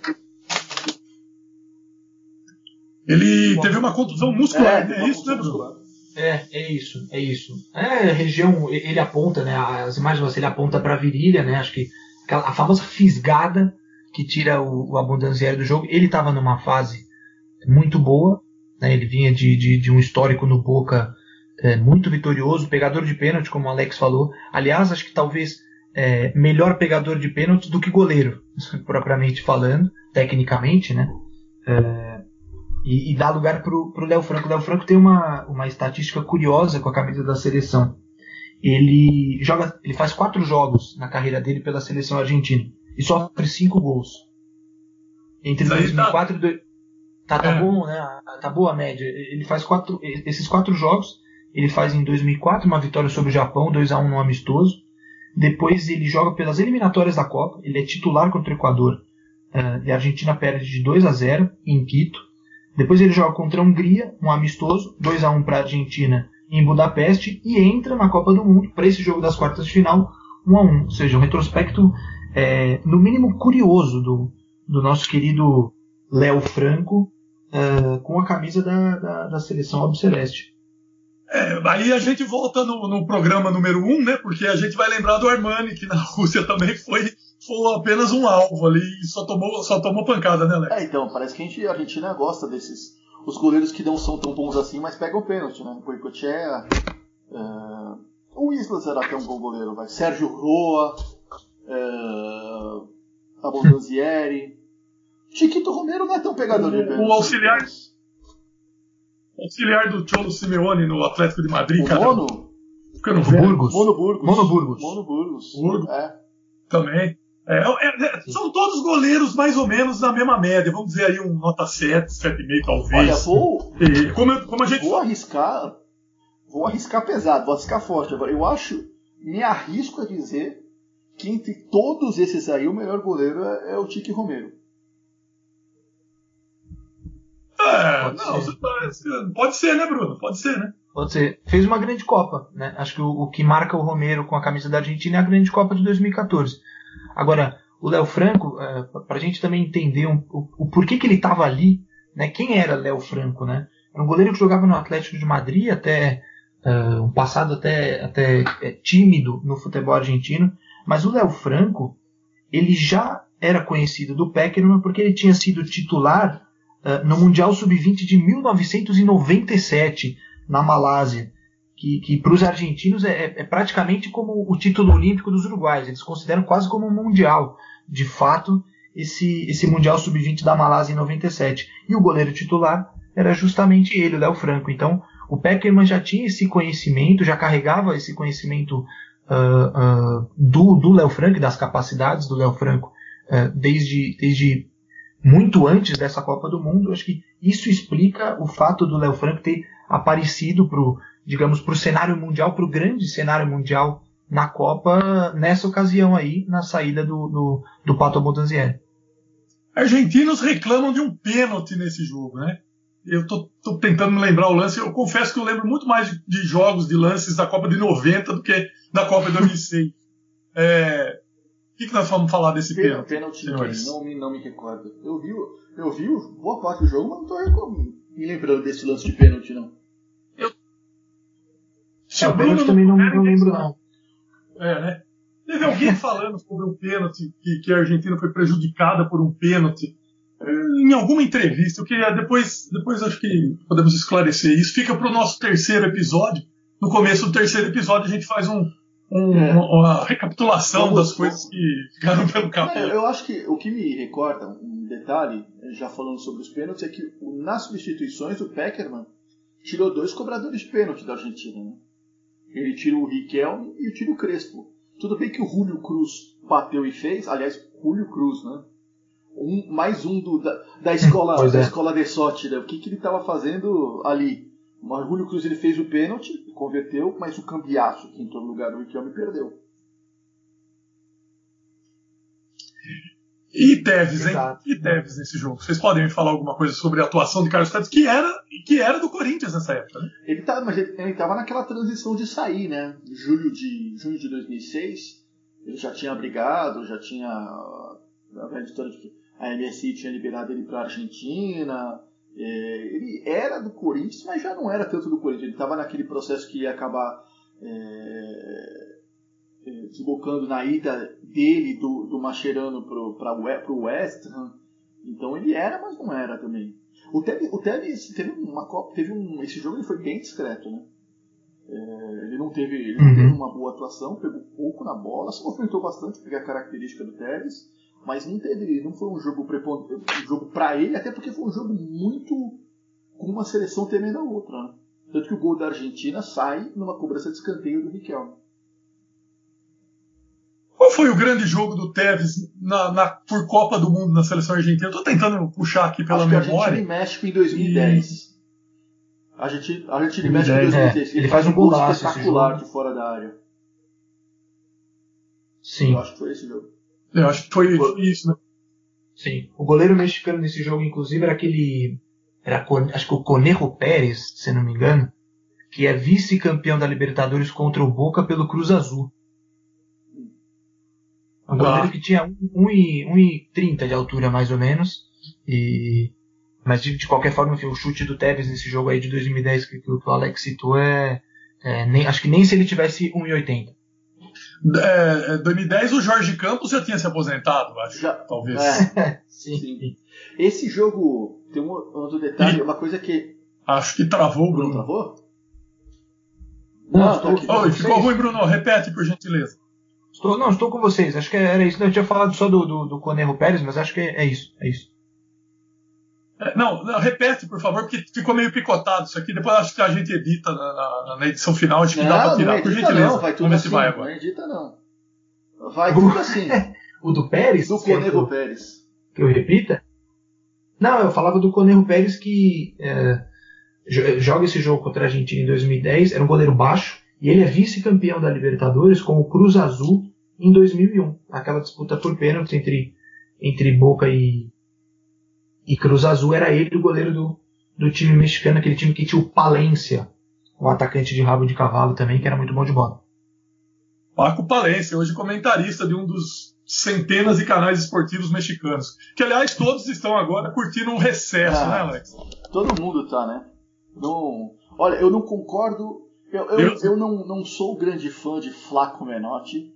Ele teve uma contusão muscular, é, é isso, né, Bruno? É, é isso, é isso. É, a região, ele aponta, né? As imagens ele aponta para a virilha, né? Acho que a famosa fisgada que tira o, o abundanciário do jogo. Ele estava numa fase muito boa, né? Ele vinha de, de, de um histórico no Boca é, muito vitorioso, pegador de pênalti, como o Alex falou. Aliás, acho que talvez é, melhor pegador de pênalti do que goleiro, [laughs] propriamente falando, tecnicamente, né? É, e, e dá lugar para o Léo Franco. O Léo Franco tem uma, uma estatística curiosa com a camisa da seleção. Ele joga, ele faz quatro jogos na carreira dele pela seleção argentina e sofre cinco gols. Entre 2004 tá... e tá, tá é. bom, né? Tá boa a média. Ele faz quatro, esses quatro jogos. Ele faz em 2004 uma vitória sobre o Japão, 2 a 1 no amistoso. Depois ele joga pelas eliminatórias da Copa. Ele é titular contra o Equador. Uh, e a Argentina perde de 2 a 0 em Quito. Depois ele joga contra a Hungria, um amistoso, 2 a 1 para a Argentina em Budapeste e entra na Copa do Mundo para esse jogo das quartas de final 1 a 1. Ou seja, um retrospecto é, no mínimo curioso do, do nosso querido Léo Franco uh, com a camisa da, da, da seleção albiceleste. É, aí a gente volta no, no programa número um, né? Porque a gente vai lembrar do Armani, que na Rússia também foi, foi apenas um alvo ali e só tomou, só tomou pancada, né, Alex? É, então, parece que a, gente, a Argentina gosta desses. Os goleiros que não são tão bons assim, mas pegam pênalti, né? O Boicochea, é, o Islas era até um bom goleiro, vai. Sérgio Roa, é, Abondanzieri. Chiquito Romero não é tão pegador de O, pênalti. o auxiliar, auxiliar do Cholo Simeone no Atlético de Madrid, O cara. Mono? Ficando O Burgos. Mono Burgos. Mono Burgos. Mono Burgos. Burgos. É. também. É, é, é, são todos goleiros mais ou menos na mesma média. Vamos dizer aí um nota 7, 7,5 talvez. Olha, vou, E como, eu- como a gente vou arriscar. Vou arriscar pesado, vou arriscar forte agora. Eu acho, me arrisco a dizer que entre todos esses aí, o melhor goleiro é, é o Tique Romero. É, Pode não, ser. tá- pode ser, né, Bruno? Pode ser, né? Pode ser. Fez uma grande Copa, né? Acho que o, o que marca o Romero com a camisa da Argentina é a grande Copa de 2014. Agora, o Léo Franco, é, para a gente também entender um- o, o porquê que ele estava ali, né? Quem era Léo Franco, né? Era um goleiro que jogava no Atlético de Madrid até é, um passado até, até é, tímido no futebol argentino, mas o Léo Franco ele já era conhecido do Peckerman porque ele tinha sido titular é, no Mundial Sub-20 de 1997 na Malásia, que, que para os argentinos é, é praticamente como o título olímpico dos uruguaios. Eles consideram quase como um mundial, de fato, esse, esse Mundial Sub-20 da Malásia em 97. E o goleiro titular era justamente ele, o Léo Franco. Então, o Peckerman já tinha esse conhecimento, já carregava esse conhecimento ah, ah, do Léo Franco, das capacidades do Léo Franco, ah, desde, desde muito antes dessa Copa do Mundo. Acho que isso explica o fato do Léo Franco ter aparecido pro, digamos, para o cenário mundial, para o grande cenário mundial na Copa, nessa ocasião aí, na saída do, do, do Pato Bodanzieri. Argentinos reclamam de um pênalti nesse jogo, né? Eu tô, tô tentando me lembrar o lance. Eu confesso que eu lembro muito mais de, de jogos, de lances da Copa de 90 do que da Copa de 2006. [laughs] É, o que, que nós vamos falar desse Pênalti, pênalti? não, me, não me recordo. Eu vi, eu vi o- boa parte do jogo, mas não tô recom- me lembrando desse lance de pênalti, não. Se É, também não, não lembro, não. É, né? Teve alguém [laughs] falando sobre um pênalti, que, que a Argentina foi prejudicada por um pênalti. é, Em alguma entrevista, eu queria depois, depois acho que podemos esclarecer isso. Fica para o nosso terceiro episódio. No começo do terceiro episódio a gente faz um, um- É. uma, uma recapitulação Vamos- das coisas que ficaram pelo caminho. eu acho que o que me recorda, um detalhe, já falando sobre os pênaltis, é que nas substituições o Peckerman tirou dois cobradores de pênalti da Argentina. Né? Ele tira o Riquelme e tira o Crespo. Tudo bem que o Julio Cruz bateu e fez, aliás, Julio Cruz, né? Um, mais um do, da, da escola [laughs] Pois da é. escola de sorte, né? O que, que ele estava fazendo ali? O Julio Cruz ele fez o pênalti, converteu, mas o cambiaço que entrou no lugar do Riquelme perdeu. E Tevez, hein? Exato. E Tevez nesse jogo. Vocês podem me falar alguma coisa sobre a atuação de Carlos Tevez, que era, que era do Corinthians nessa época, né? Ele tá, mas ele, ele tava naquela transição de sair, né? Julho de, junho de 2006, ele já tinha brigado, já tinha a velha história de que a MSI tinha liberado ele para a Argentina. É, ele era do Corinthians, mas já não era tanto do Corinthians. Ele estava naquele processo que ia acabar é, desbocando na ida dele do, do Mascherano para o West Ham. Então ele era, mas não era também. O Tevez, o Tevez teve uma Copa, teve um, esse jogo ele foi bem discreto, né? É, ele não teve, ele não Uhum. teve uma boa atuação, pegou pouco na bola, se movimentou bastante, porque é a característica do Tevez, mas não teve, não foi um jogo prepon- um jogo para ele, até porque foi um jogo muito com uma seleção temendo a outra, né? Tanto que o gol da Argentina sai numa cobrança de escanteio do Riquelme. Qual foi o grande jogo do Tevez na, na- por Copa do Mundo na seleção argentina? Eu tô tentando puxar aqui pela Acho que Argentina memória. e México em 2010. Argentina, Argentina e México em 2010, 2010. é. Ele faz um gol espetacular de fora da área. Sim, Eu acho que foi esse jogo. Eu acho que foi, foi isso, né? sim. O goleiro mexicano nesse jogo, inclusive, era aquele. Era, acho que o Conejo Pérez, se não me engano, que é vice-campeão da Libertadores contra o Boca pelo Cruz Azul. Um Ah. goleiro que tinha 1,30 de altura, mais ou menos. E Mas de, de qualquer forma, enfim, o chute do Tevez nesse jogo aí de 2010 que, que o Alex citou é, é nem, acho que nem se ele tivesse 1,80. É, é, 2010 o Jorge Campos já tinha se aposentado, acho. Já- talvez. É, [laughs] Sim. sim. Esse jogo tem um outro detalhe, E- uma coisa que. Acho que travou o Bruno Bruno. travou? Não, Não, estou, aqui. vocês. ficou ruim, Bruno. Repete, por gentileza. Estou, não, estou com vocês. Acho que era isso. Eu tinha falado só do, do, do Conejo Pérez, mas acho que é, é isso. É isso. É, não, não, repete, por favor, porque ficou meio picotado isso aqui. Depois acho que a gente edita na, na- na edição final. Acho que dá pra não, tirar, não por edita gentileza. não, vai tudo Vamos ver assim. se vai não agora. edita não. Vai tudo assim. [laughs] O do Pérez? do Conego Pérez. que eu repita? Não, eu falava do Conejo Pérez que é, jo- joga esse jogo contra a Argentina em 2010, era um goleiro baixo, e ele é vice-campeão da Libertadores com o Cruz Azul em 2001. Aquela disputa por pênaltis entre, entre Boca e, e Cruz Azul, era ele o goleiro do, do time mexicano, aquele time que tinha o Palência, o atacante de rabo de cavalo também, que era muito bom de bola. Paco Palência, hoje comentarista de um dos centenas de canais esportivos mexicanos. Que, aliás, todos estão agora curtindo um recesso, Ah. né, Alex? Todo mundo tá, né? Não, olha, eu não concordo. Eu, eu, Eu- eu não, não sou grande fã de Flaco Menotti.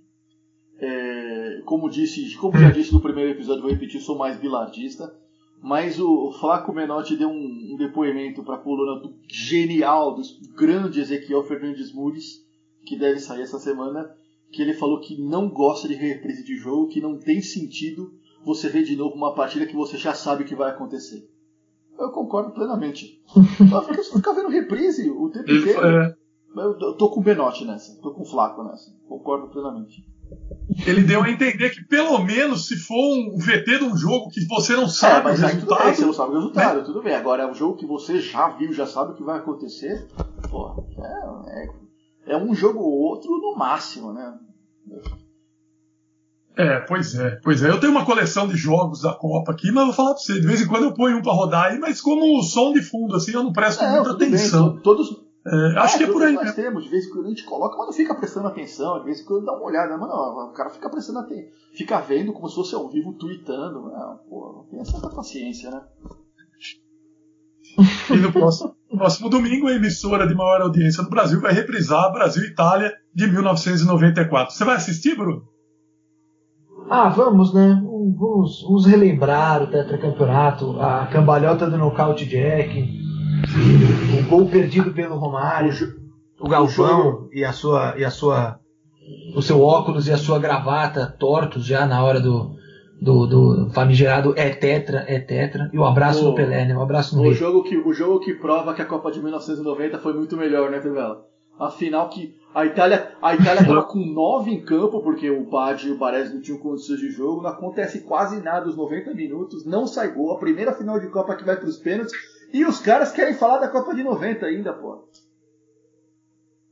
É, como disse, como já disse no primeiro episódio, vou repetir, sou mais bilardista. Mas o Flaco Menotti deu um, um depoimento para a coluna do genial, do grande Ezequiel Fernandes Mures, que deve sair essa semana, que ele falou que não gosta de reprise de jogo, que não tem sentido você ver de novo uma partida que você já sabe o que vai acontecer. Eu concordo plenamente. [laughs] Você fica vendo reprise o tempo inteiro. Eu eu tô com o Benotti nessa, tô com o Flaco nessa. Concordo plenamente. ele deu a entender que, pelo menos, se for um VT de um jogo que você não sabe é, mas o tudo bem, você não resultado, sabe o resultado, tudo bem. Agora é um jogo que você já viu, já sabe o que vai acontecer. Pô, é, é, é um jogo ou outro no máximo, né? É, pois é, pois é. Eu tenho uma coleção de jogos da Copa aqui, mas eu vou falar pra você, de vez em quando eu ponho um pra rodar aí, mas como som de fundo, assim, eu não presto É, muita bem, atenção. to- todos. É, acho que é por aí nós mesmo. temos, de vez em quando a gente coloca, mas não fica prestando atenção, de vez em quando dá uma olhada, mas não, o cara fica prestando atenção, fica vendo como se fosse ao vivo, tweetando. Não, pô, não tem essa paciência, né? E no próximo, próximo domingo, a emissora de maior audiência do Brasil vai reprisar Brasil e Itália de 1994. Você vai assistir, Bruno? Ah, vamos, né? Vamos, vamos relembrar o tetracampeonato, a cambalhota do nocaute Jack, o gol perdido pelo Romário, o Galvão e a sua e a sua o seu óculos e a sua gravata tortos já na hora do do, do famigerado é tetra, é tetra, e o abraço O- no Pelé, né? O abraço no O jogo, que, o jogo que prova que a Copa de 1990 foi muito melhor, né, Trivela? Afinal que a Itália, a Itália tava com nove em campo, porque o Badi e o Baresi não tinham condições de jogo, não acontece quase nada os 90 minutos, não sai gol, a primeira final de Copa que vai pros pênaltis, e os caras querem falar da Copa de 90 ainda, pô.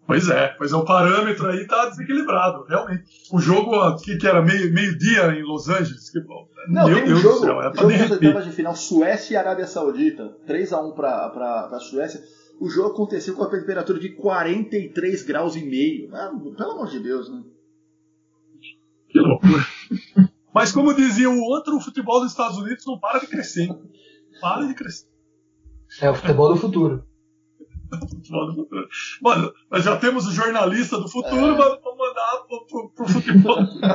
Pois é, pois é, o parâmetro aí tá desequilibrado, realmente. O jogo aqui que era meio- meio-dia em Los Angeles, que, pô, Não, meu um Deus jogo, do céu, é pra jogo de final, Suécia e Arábia Saudita, 3x1 pra, pra, pra Suécia. O jogo aconteceu com a temperatura de 43 graus e meio. Ah, pelo amor de Deus, né? Que loucura. [laughs] Mas como dizia o outro, o futebol dos Estados Unidos não para de crescer. Para de crescer. É o futebol do futuro. Futebol do futuro. Mano, nós já temos o jornalista do futuro, É. mas vamos mandar pro, pro- pro futebol do futuro.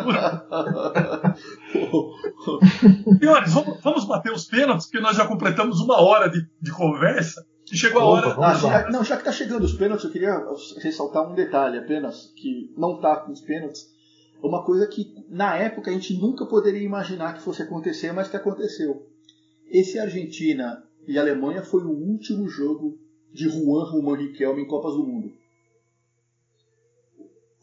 [laughs] Senhores, vamos, vamos bater os pênaltis, porque nós já completamos uma hora de, de conversa e chegou a Opa, hora. Ah, já, não, já que tá chegando os pênaltis, eu queria ressaltar um detalhe apenas, que não tá com os pênaltis. Uma coisa que na época a gente nunca poderia imaginar que fosse acontecer, mas que aconteceu. Esse Argentina e Alemanha foi o último jogo de Juan Román Riquelme em Copas do Mundo.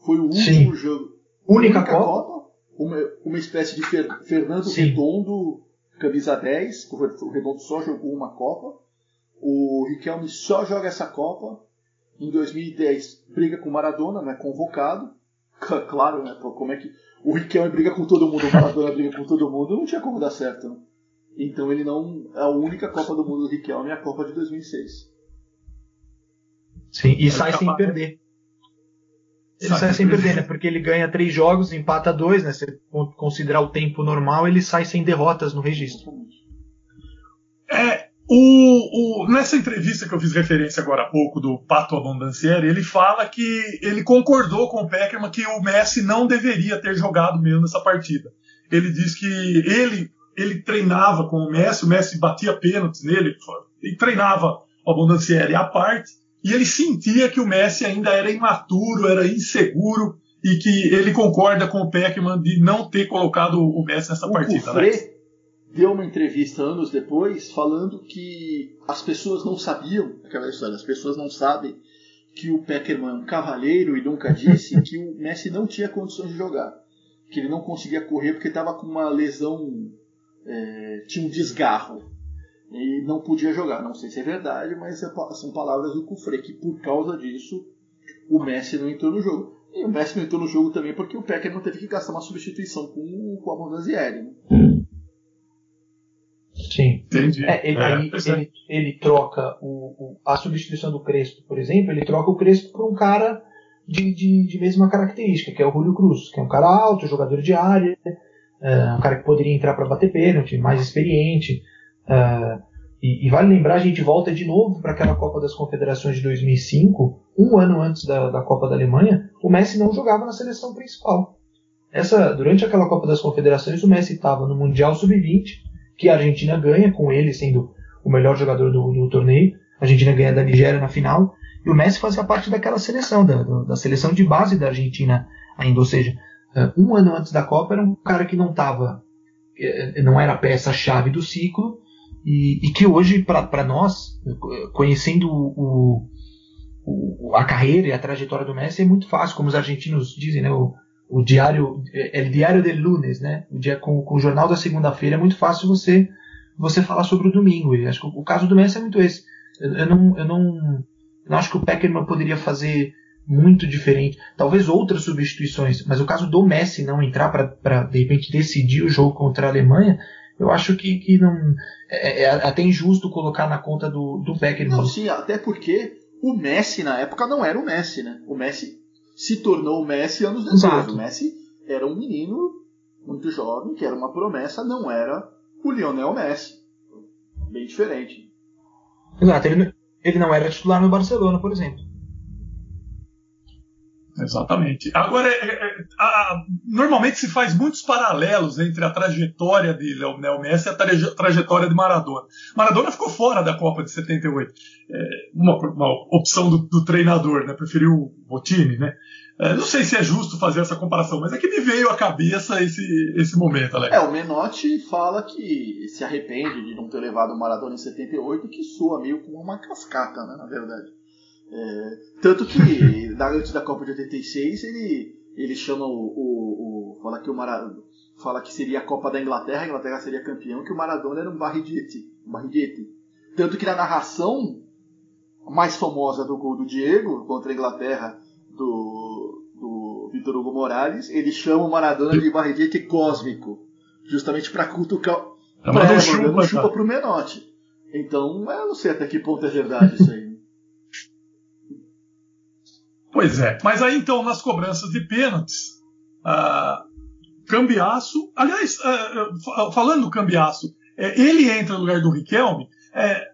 Foi o Sim. último jogo. Única Copa? uma, uma espécie de Fer- Fernando Sim. Redondo, camisa 10, que o Re- o Redondo só jogou uma Copa. O Riquelme só joga essa Copa. Em 2010 briga com Maradona, não é convocado. [laughs] Claro, né? Como é que o Riquelme briga com todo mundo, o Maradona briga com todo mundo, não tinha como dar certo. Né? Então ele não. A única Copa do Mundo do Riquelme é a Copa de 2006. Sim, e sai sem perder. Ele Sai sai sem perder. né? Porque ele ganha três jogos, empata dois, né? Se con- considerar o tempo normal, ele sai sem derrotas no registro. É, O, o, nessa entrevista que eu fiz referência agora há pouco do Pato Abondancieri, ele fala que ele concordou com o Peckerman que o Messi não deveria ter jogado mesmo nessa partida. Ele diz que ele, ele treinava com o Messi, o Messi batia pênaltis nele, e treinava o Abondancieri à parte, e ele sentia que o Messi ainda era imaturo, era inseguro, e que ele concorda com o Peckerman de não ter colocado o Messi nessa o partida. Cufré Né? deu uma entrevista anos depois falando que as pessoas não sabiam, aquela história, as pessoas não sabem que o Peckerman é um cavalheiro e nunca disse que o Messi não tinha condições de jogar. Que ele não conseguia correr porque estava com uma lesão, é, tinha um desgarro. E não podia jogar. Não sei se é verdade, mas é são palavras do Cufré, que por causa disso o Messi não entrou no jogo. E o Messi não entrou no jogo também porque o Peckerman teve que gastar uma substituição com, com a Bondazieri. Né? Sim. Entendi. É, ele, É, ele, é. ele, ele troca o, o- a substituição do Crespo, por exemplo, ele troca o Crespo por um cara de, de, de mesma característica, que é o Julio Cruz, que é um cara alto, jogador de área, é, um cara que poderia entrar para bater pênalti, mais experiente. é, e, e vale lembrar, a gente volta de novo para aquela Copa das Confederações de 2005, um ano antes da, da Copa da Alemanha, o Messi não jogava na seleção principal. Essa, durante aquela Copa das Confederações, o Messi estava no Mundial Sub-20, que a Argentina ganha, com ele sendo o melhor jogador do, do torneio. A Argentina ganha da Nigéria na final. E o Messi fazia parte daquela seleção, da, da- seleção de base da Argentina ainda. Ou seja, um ano antes da Copa era um cara que não estava, não era peça-chave do ciclo. E, e que hoje, para nós, eh, conhecendo o, o- a carreira e a trajetória do Messi, é muito fácil, como os argentinos dizem, né? O, o diário, é o diário del lunes, né? O dia com, com o jornal da segunda-feira é muito fácil você você falar sobre o domingo. E acho que o, o caso do Messi é muito esse. Eu, eu não, eu não, eu não acho que o Peckerman poderia fazer muito diferente. Talvez outras substituições, mas o caso do Messi não entrar para de repente decidir o jogo contra a Alemanha, eu acho que, que não é, é até injusto colocar na conta do, do Peckerman. Não, sim, até porque o Messi na época não era o Messi, né? O Messi se tornou o Messi anos depois. Exato. O Messi era um menino muito jovem, que era uma promessa, não era o Lionel Messi. Bem diferente. Exato, ele, ele não era titular no Barcelona, por exemplo. Exatamente. Agora, é, é, a- normalmente se faz muitos paralelos entre a trajetória de Leonel Messi e a traje- trajetória de Maradona. Maradona ficou fora da Copa de 78. É, uma, uma opção do, do treinador, né? Preferiu o Bottini, né? É, não sei se é justo fazer essa comparação, mas é que me veio à cabeça esse, esse momento, Alex. É, o Menotti fala que se arrepende de não ter levado o Maradona em 78, que soa meio como uma cascata, né, na verdade. É, tanto que [laughs] da- antes da Copa de 86 ele, ele chama o, o- o- fala que o Maradona fala que seria a Copa da Inglaterra, a Inglaterra seria campeão, que o Maradona era um barriguete, um barriguete. Tanto que na narração mais famosa do gol do Diego contra a Inglaterra do, do Vitor Hugo Morales, ele chama o Maradona de barriguete cósmico, justamente para cutucar Tá é, chupa, chupa pro Menotti. Então, eu não sei até que ponto é verdade isso aí. Pois é. Mas aí então, nas cobranças de pênaltis, ah, Cambiaço. Aliás, ah, fa- falando do Cambiaço, é, ele entra no lugar do Riquelme. é,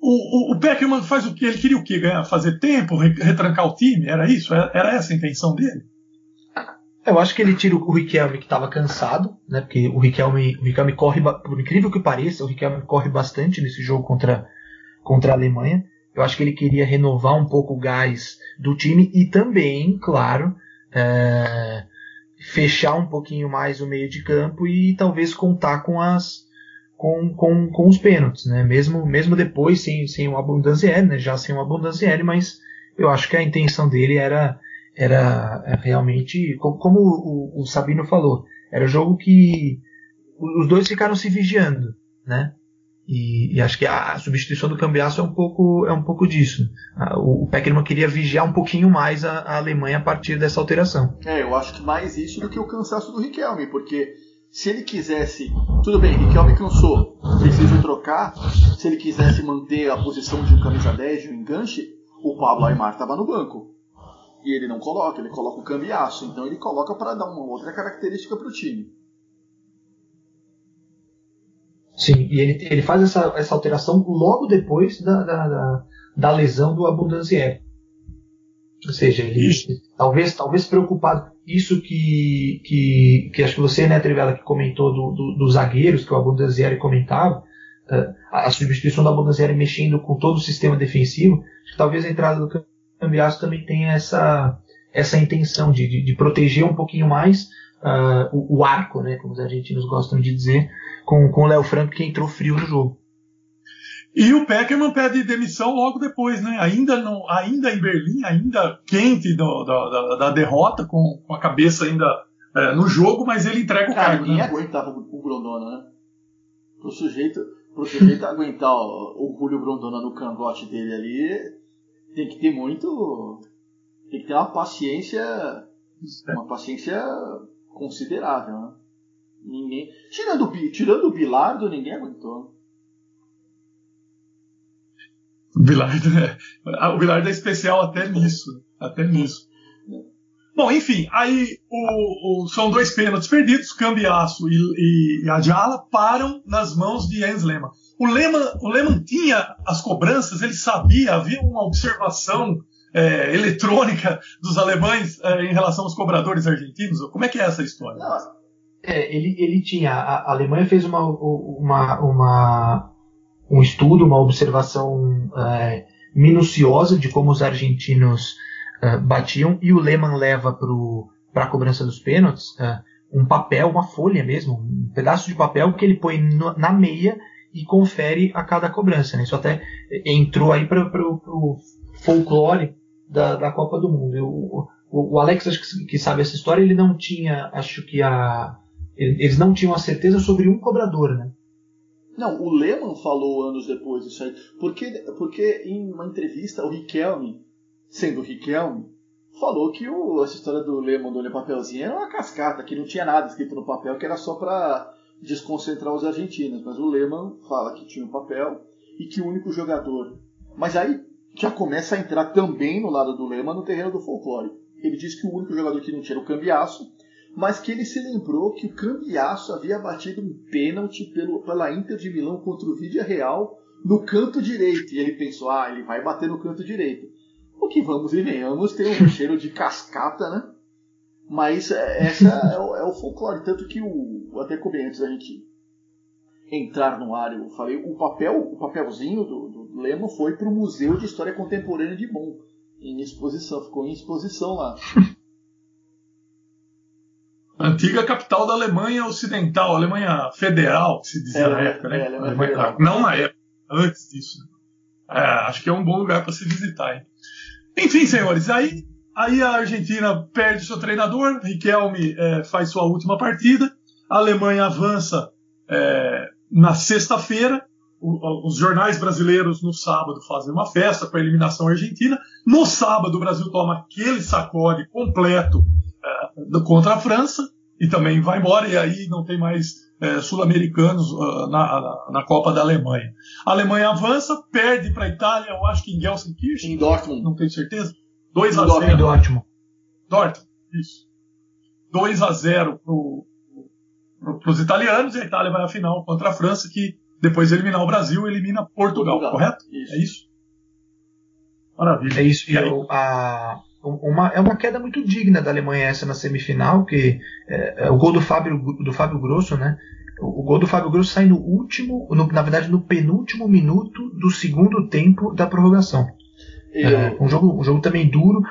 o, o, o Peckerman faz o que? Ele queria o quê? Ganhar, fazer tempo, re- retrancar o time? Era isso? Era, era essa a intenção dele? Eu acho que ele tira o Riquelme que estava cansado, né? Porque o Riquelme, o Riquelme corre, por incrível que pareça, o Riquelme corre bastante nesse jogo contra, contra a Alemanha. Eu acho que ele queria renovar um pouco o gás do time e também, claro, é, fechar um pouquinho mais o meio de campo e talvez contar com as com, com, com os pênaltis, né? Mesmo, mesmo depois sem, sem o Abundancieri, né? Já sem o Abundancieri, mas eu acho que a intenção dele era era é, realmente, co- como o, o Sabino falou, era um jogo que os dois ficaram se vigiando, né? E, e acho que a substituição do Cambiasso é um pouco, é um pouco disso. O, Peckerman queria vigiar um pouquinho mais a, a Alemanha a partir dessa alteração. É, eu acho que mais isso do que o cansaço do Riquelme, porque se ele quisesse. Tudo bem, Riquelme cansou, preciso trocar. Se ele quisesse manter a posição de um camisa 10, de um enganche, o Pablo Aymar estava no banco. E ele não coloca, ele coloca o cambiaço. Então ele coloca para dar uma outra característica para o time. Sim, e ele, ele faz essa, essa alteração logo depois da, da, da, da lesão do Abundanzieri. Ou seja, ele talvez, talvez preocupado. Isso que, que, que acho que você, né, Trivela, que comentou do, do, dos zagueiros, que o Abundanzieri comentava, uh, a substituição do Abundanzieri mexendo com todo o sistema defensivo, que talvez a entrada do Cambiasso também tenha essa, essa intenção de, de, de proteger um pouquinho mais uh, o, o, arco, né, como os argentinos gostam de dizer, com, com o Léo Franco que entrou frio no jogo. E o Peckerman pede demissão logo depois, né? Ainda, não, ainda em Berlim, ainda quente do, da, da, da, derrota, com, com, a cabeça ainda é, no jogo, mas ele entrega o Cara, cargo. Ninguém né? aguentava o Grondona, né? Pro sujeito, pro sujeito [laughs] aguentar o, o Julio Grondona no cangote dele ali, tem que ter muito. Tem que ter uma paciência. Uma paciência considerável, né? Ninguém. Tirando, tirando o Bilardo, ninguém aguentou. O Bilardo, é, o Bilardo é especial até nisso. Até nisso. Bom, enfim, aí o, o, são dois pênaltis perdidos, Cambiaço e, e, Adjala param nas mãos de Jens Lehmann. O Lehmann, o tinha as cobranças, ele sabia, havia uma observação é, eletrônica dos alemães é, em relação aos cobradores argentinos. Como é que é essa história? É, ele, ele tinha. A Alemanha fez uma, uma, uma um estudo, uma observação é, minuciosa de como os argentinos é, batiam e o Lehmann leva para a cobrança dos pênaltis é, um papel, uma folha mesmo, um pedaço de papel que ele põe no, na meia e confere a cada cobrança. Né? Isso até entrou aí para o folclore da, da Copa do Mundo. Eu, o, Alex, acho que, sabe essa história, ele não tinha, acho que a. Eles não tinham a certeza sobre um cobrador, né? Não, o Lehmann falou anos depois isso aí. Porque, porque em uma entrevista, o Riquelme, sendo o Riquelme, falou que o, essa história do Lehmann do papelzinho era uma cascata, que não tinha nada escrito no papel, que era só para desconcentrar os argentinos. Mas o Lehmann fala que tinha um papel e que o único jogador. Mas aí já começa a entrar também no lado do Lehmann no terreno do folclore. Ele disse que o único jogador que não tinha era o Cambiaço mas que ele se lembrou que o Cambiasso havia batido um pênalti pelo, pela Inter de Milão contra o Vídea Real no canto direito. E ele pensou, ah, ele vai bater no canto direito. O que vamos e venhamos tem um cheiro de cascata, né? Mas é, essa [laughs] é o, é o folclore. Tanto que o. Até comentei antes da gente entrar no ar, eu falei, o papel, o papelzinho do, do Lemo foi para o Museu de História Contemporânea de Bonn, em exposição, ficou em exposição lá. [laughs] antiga capital da Alemanha Ocidental, Alemanha Federal, que se dizia É, na época, né? é, Alemanha Alemanha- não na época, antes disso. né? É, acho que é um bom lugar para se visitar. hein? Enfim, senhores, aí, aí a Argentina perde seu treinador, Riquelme é, faz sua última partida, a Alemanha avança é, na sexta-feira, os jornais brasileiros no sábado fazem uma festa com a eliminação argentina, no sábado o Brasil toma aquele sacode completo do- contra a França e também vai embora, e aí não tem mais é, sul-americanos ah, na, na- na Copa da Alemanha. A Alemanha avança, perde para a Itália, eu acho que em Gelsenkirchen, Em Dortmund. não tenho certeza. 2 a Em Dortmund. 0 Do ótimo. Dortmund, isso. 2 a 0 pro, pro, pros italianos e a Itália vai à final contra a França, que depois de eliminar o Brasil, elimina Portugal, Portugal. correto? Isso. É isso? Maravilha. É isso. E aí? a, uma, é uma queda muito digna da Alemanha essa na semifinal, que é, é o gol do Fábio, do Fábio Grosso, né? O, o gol do Fábio Grosso sai no último, no- na verdade no penúltimo minuto do segundo tempo da prorrogação. É, um, jogo, um jogo também duro.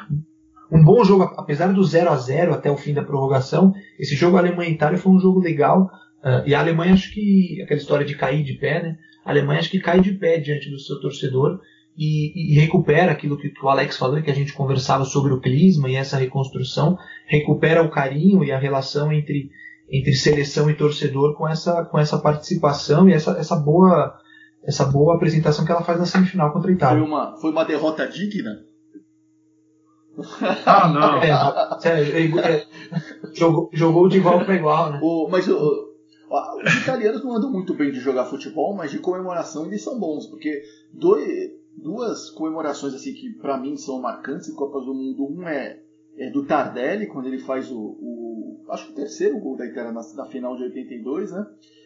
Um bom jogo, apesar do 0 a 0 até o fim da prorrogação. Esse jogo Alemanha e Itália foi um jogo legal. ah, e a Alemanha, acho que. aquela história de cair de pé, né? A Alemanha, acho que cai de pé diante do seu torcedor e, e recupera aquilo que, que o Alex falou, que a gente conversava sobre o clisma e essa reconstrução. Recupera o carinho e a relação entre, entre seleção e torcedor com essa, com essa participação e essa, essa boa. Essa boa apresentação que ela faz na semifinal contra a foi, Itália. uma, foi uma derrota digna? [laughs] Ah, não. É, sério, é, é, jogou, jogou de igual para igual, né? O, mas o- o- os italianos não andam muito bem de jogar futebol, mas de comemoração eles são bons, porque dois, duas comemorações assim que pra mim são marcantes em Copas do Mundo, um é, é do Tardelli, quando ele faz o, o acho que o terceiro gol da Itália na, na, final de 82, né?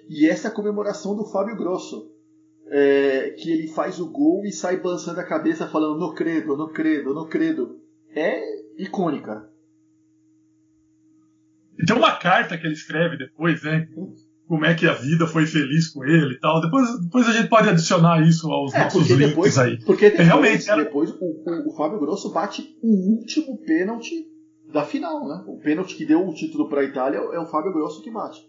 E essa é a comemoração do Fábio Grosso, é, que ele faz o gol e sai balançando a cabeça falando no credo, no credo, no credo. É icônica. Tem uma carta que ele escreve depois, né? Como é que a vida foi feliz com ele e tal. Depois, depois a gente pode adicionar isso aos É, nossos porque links depois, aí. porque depois, É, realmente, era- depois o, o, o Fábio Grosso bate o último pênalti da final, né? O pênalti que deu o título para a Itália é o Fábio Grosso que bate.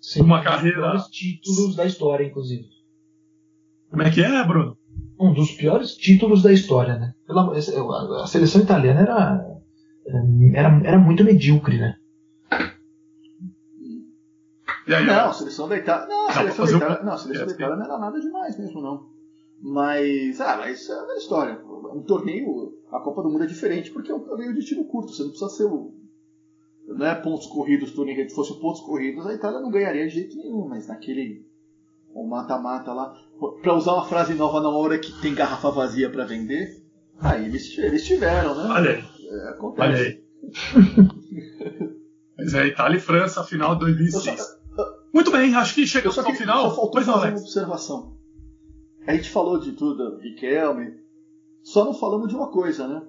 Sim, Uma um dos carreira- piores títulos da história, inclusive. Como é que é, Bruno? Um dos piores títulos da história, né? A seleção italiana era, era, era muito medíocre, né? Aí, Não, a seleção da Itália. Não, a seleção da fazer um- Itália, não, a seleção É, da. Itália não era nada demais mesmo, não. Mas, ah, mas isso é uma história. Um torneio, a Copa do Mundo é diferente, porque é um torneio de tiro curto. Você não precisa ser o. Não é pontos corridos, torneio. Se fosse pontos corridos, a Itália não ganharia de jeito nenhum, mas naquele. O mata-mata lá. Pra usar uma frase nova na hora que tem garrafa vazia pra vender, aí eles, eles tiveram, né? olha aí, É, acontece. olha aí. [laughs] Mas é Itália e França, final de 2006. Muito bem, acho que chegamos ao final. só faltou Pois não, fazer uma observação. A gente falou de tudo, Riquelme, só não falamos de uma coisa, né?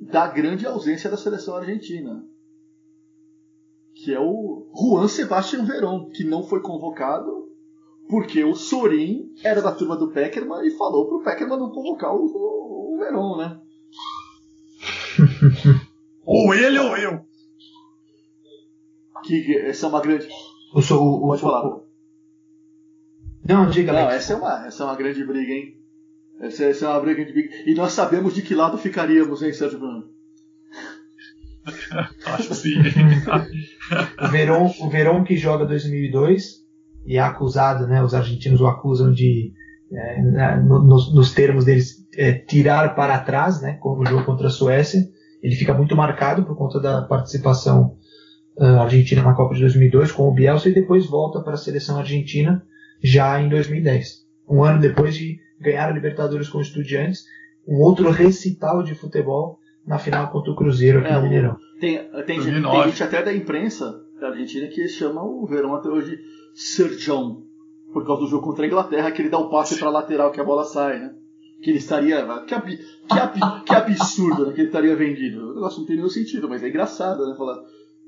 Da grande ausência da seleção argentina. Que é o Juan Sebastián Verón, que não foi convocado porque o Sorin era da turma do Peckerman e falou pro Peckerman não convocar o, o, o Verón, né? [laughs] Ou ele ou eu. Que- essa é uma grande. O, so- o, o, Pode falar. o- não, diga, Não, essa é uma, essa é uma grande briga, hein? Essa, essa é uma briga de briga. E nós sabemos de que lado ficaríamos, hein, Sérgio Bruno? [laughs] Acho sim. [laughs] O Verón, o Verón que joga 2002 e é acusado, né, os argentinos o acusam de, é, no- nos, nos termos deles, é, tirar para trás, né, como o jogo contra a Suécia. Ele fica muito marcado por conta da participação ah, argentina na Copa de 2002 com o Bielsa e depois volta para a seleção argentina já em 2010. Um ano depois de ganhar a Libertadores com o Estudiantes, um outro recital de futebol na final contra o Cruzeiro aqui É, no Mineirão. Tem, tem, gente, 2009. tem gente até da imprensa da Argentina que chama o Verón até hoje John, por causa do jogo contra a Inglaterra, que ele dá o passe para lateral que a bola sai, né? Que ele estaria. Que, abi- que, abi- que absurdo, né? Que ele estaria vendido. O negócio não tem nenhum sentido, mas é engraçado, né? Falar.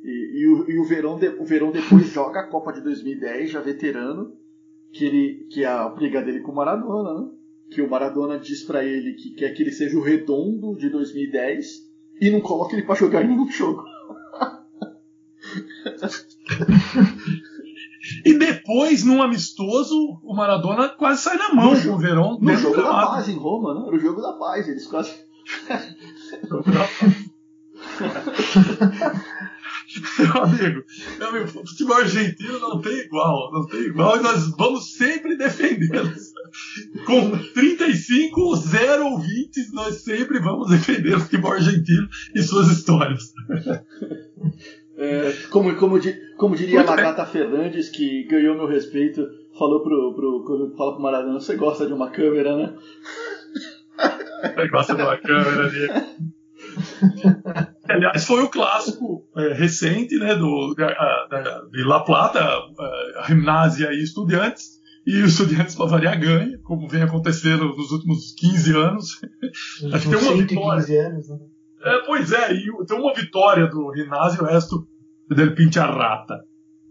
E, e o, e o, Verón de- o Verón depois [laughs] joga a Copa de 2010, já veterano, que, ele, que é a briga dele com o Maradona, né? Que o Maradona diz pra ele que quer que ele seja o redondo de 2010 e não coloca ele pra jogar em nenhum jogo. [laughs] E depois, num amistoso, o Maradona quase sai na mão No com o Verón. No jogo da paz em Roma, né? Era o jogo da paz. Eles quase. [laughs] [laughs] Meu amigo, meu amigo, o futebol argentino não tem igual, não tem igual e nós vamos sempre defendê-los. Com 35, 0 ouvintes, nós sempre vamos defender o futebol argentino e suas histórias. [laughs] É, como, como, como diria a Muito bem. Magata Fernandes, que ganhou meu respeito, falou pro, pro, fala pro Maradona: você gosta de uma câmera, né? Gosta de uma câmera ali. [laughs] Aliás, foi o clássico é, recente né, do, da, da- de La Plata, a, a Gimnasia e Estudiantes. E o Estudiantes, para variar, ganha, como vem acontecendo nos últimos 15 anos. Nos Acho que tem uma 115 anos, né? É, pois é, e tem uma vitória do Rinásio Resto del Pincharrata.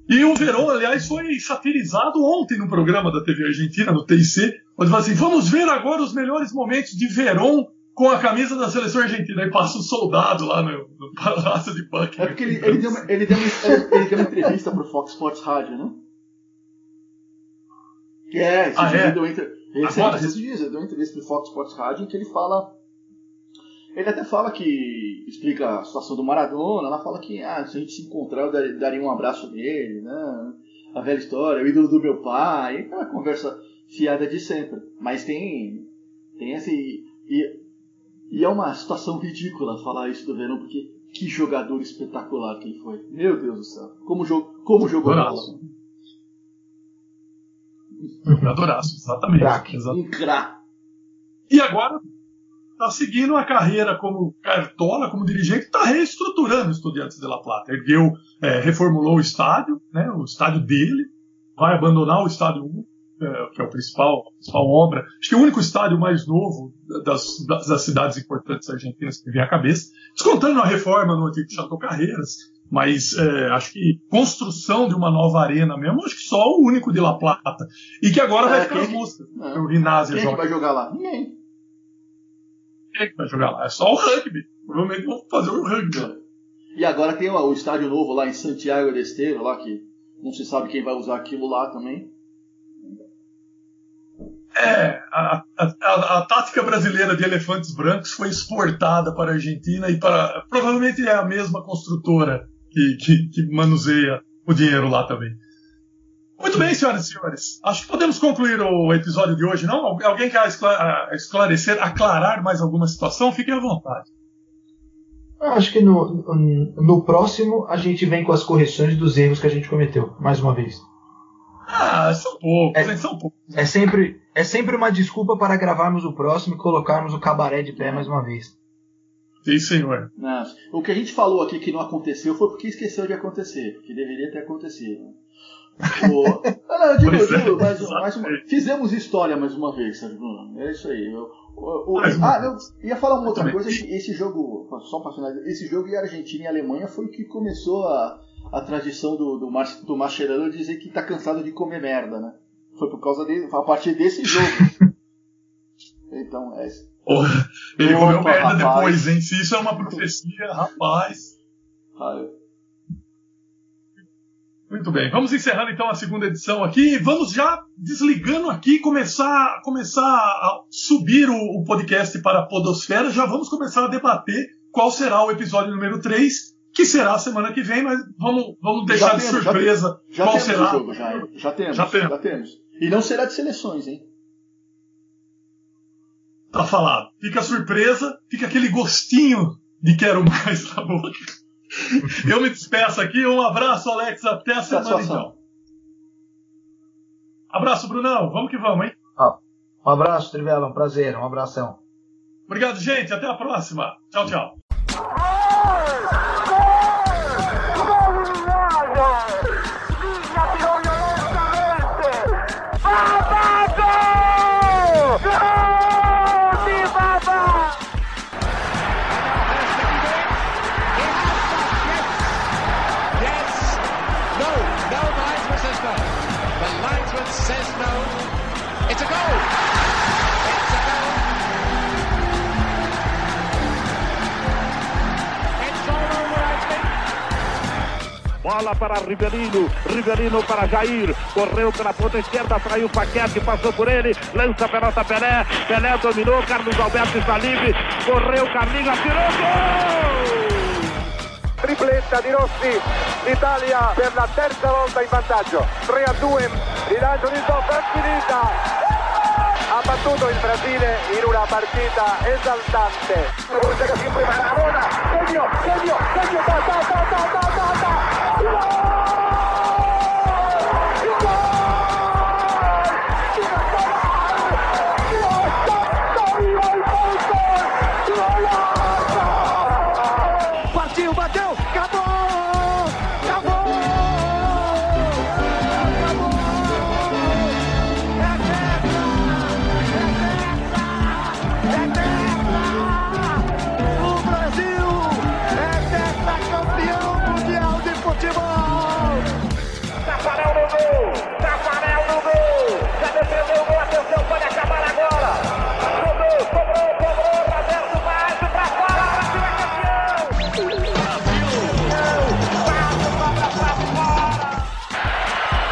E o Verón, aliás, foi satirizado ontem no programa da TV Argentina, no TIC, onde fala assim: vamos ver agora os melhores momentos de Verón com a camisa da seleção argentina. Aí passa um soldado lá no, no Palácio de Buckingham. É porque ele, ele, deu, uma, ele, deu uma, ele deu uma entrevista pro Fox Sports Rádio, né? Que é, esse Ah, é? deu, entre, esse, Agora? esses dias ele deu uma entrevista pro Fox Sports Rádio em que ele fala. Ele até fala que explica a situação do Maradona, ela fala que ah, se a gente se encontrar eu dar- daria um abraço nele, né? A velha história, o ídolo do meu pai, aquela conversa fiada de sempre. Mas tem, tem esse. E, e é uma situação ridícula falar isso do Verão, porque que jogador espetacular que ele foi. Meu Deus do céu. Como, jo como jogou bola. Jogadoraço. Jogadoraço, exatamente. Exato. Um craque. E agora, está seguindo a carreira como cartola, como dirigente, está reestruturando o Estudiantes de La Plata. Ergueu, é, reformulou o estádio, né, o estádio dele, vai abandonar o estádio 1, é, que é o principal, a principal obra. Acho que é o único estádio mais novo das, das, das cidades importantes argentinas que vem à cabeça, descontando a reforma no antigo Chateau Carreiras. Mas é, acho que construção de uma nova arena mesmo, acho que só o único de La Plata. E que agora É, vai ficar as músicas. é. O Rinazzi Quem é que joga. vai jogar lá? Ninguém. Quem é que vai jogar lá? É só o rugby. Provavelmente vão fazer o rugby. lá. E agora tem o, o estádio novo lá em Santiago de Esteiro, lá que não se sabe quem vai usar aquilo lá também. É, a, a, a, tática brasileira de elefantes brancos foi exportada para a Argentina e para. Provavelmente é a mesma construtora que, que, que manuseia o dinheiro lá também. Muito bem, senhoras e senhores. Acho que podemos concluir o episódio de hoje, não? Algu- Alguém quer escla- esclarecer, aclarar mais alguma situação? Fiquem à vontade. Eu Acho que no, no, próximo a gente vem com as correções dos erros que a gente cometeu, mais uma vez. Ah, são poucos, É. São poucos. É sempre, é sempre uma desculpa para gravarmos o próximo e colocarmos o cabaré de pé mais uma vez. Sim, senhor. Né? O que a gente falou aqui que não aconteceu foi porque esqueceu de acontecer, porque deveria ter acontecido. O... [laughs] Ah, não, eu digo, eu é, digo, mais, um- mais uma... Fizemos história mais uma vez, Sérgio Bruno. É isso aí. Eu- o- Ah, eu ia falar uma outra coisa, esse jogo, só para finalizar, esse jogo em Argentina e Alemanha foi o que começou a, a tradição do, do, Mar, do Mascherano dizer que tá cansado de comer merda, né? Foi por causa dele, a partir desse jogo. [laughs] então, é isso. Porra, Ele Opa, comeu merda rapaz. depois, hein? Se isso é uma profecia, rapaz. Muito bem, vamos encerrando então a segunda edição aqui. Vamos já desligando aqui, começar, começar a subir o, o podcast para a Podosfera. Já vamos começar a debater qual será o episódio número 3, que será a semana que vem, mas vamos, vamos deixar de temos, já surpresa Já qual temos será. o jogo, já, já temos, Já já temos. E não será de seleções, hein? Tá falado. Fica a surpresa, fica aquele gostinho de quero mais na boca. Eu me despeço aqui. Um abraço, Alex. Até a semana então. Abraço, Brunão. Vamos que vamos, hein? Um abraço, Trivela, um prazer, um abração. Obrigado, gente. Até a próxima. Tchau, tchau. It's a goal. It's a goal. It's all over, I think. Bola para Rivelino, Rivelino para Jair, correu pela ponta esquerda, traiu o Paquete, passou por ele, lança a pelota Pelé, Pelé dominou, Carlos Alberto está livre, correu, Carlinhos, atirou, gol! Tripletta di Rossi, l'Italia per la terza volta in vantaggio, 3 a 2, rilancio di stop, è finita! Ha battuto il Brasile in una partita esaltante.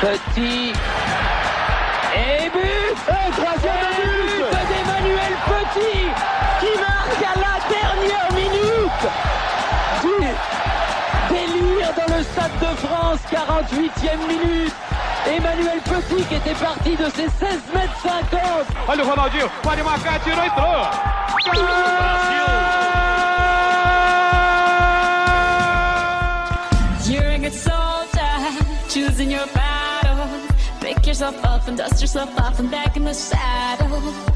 Petit. Et but Et troisième but d'Emmanuel Petit qui marque à la dernière minute du délire dans le Stade de France, 48e minute. Emmanuel Petit qui était parti de ses 16 mètres 50. Olha o Ronaldinho, pode marcar, tirou, entrou! You're a good soldier, choosing your battle. Pick yourself up and dust yourself off and back in the saddle.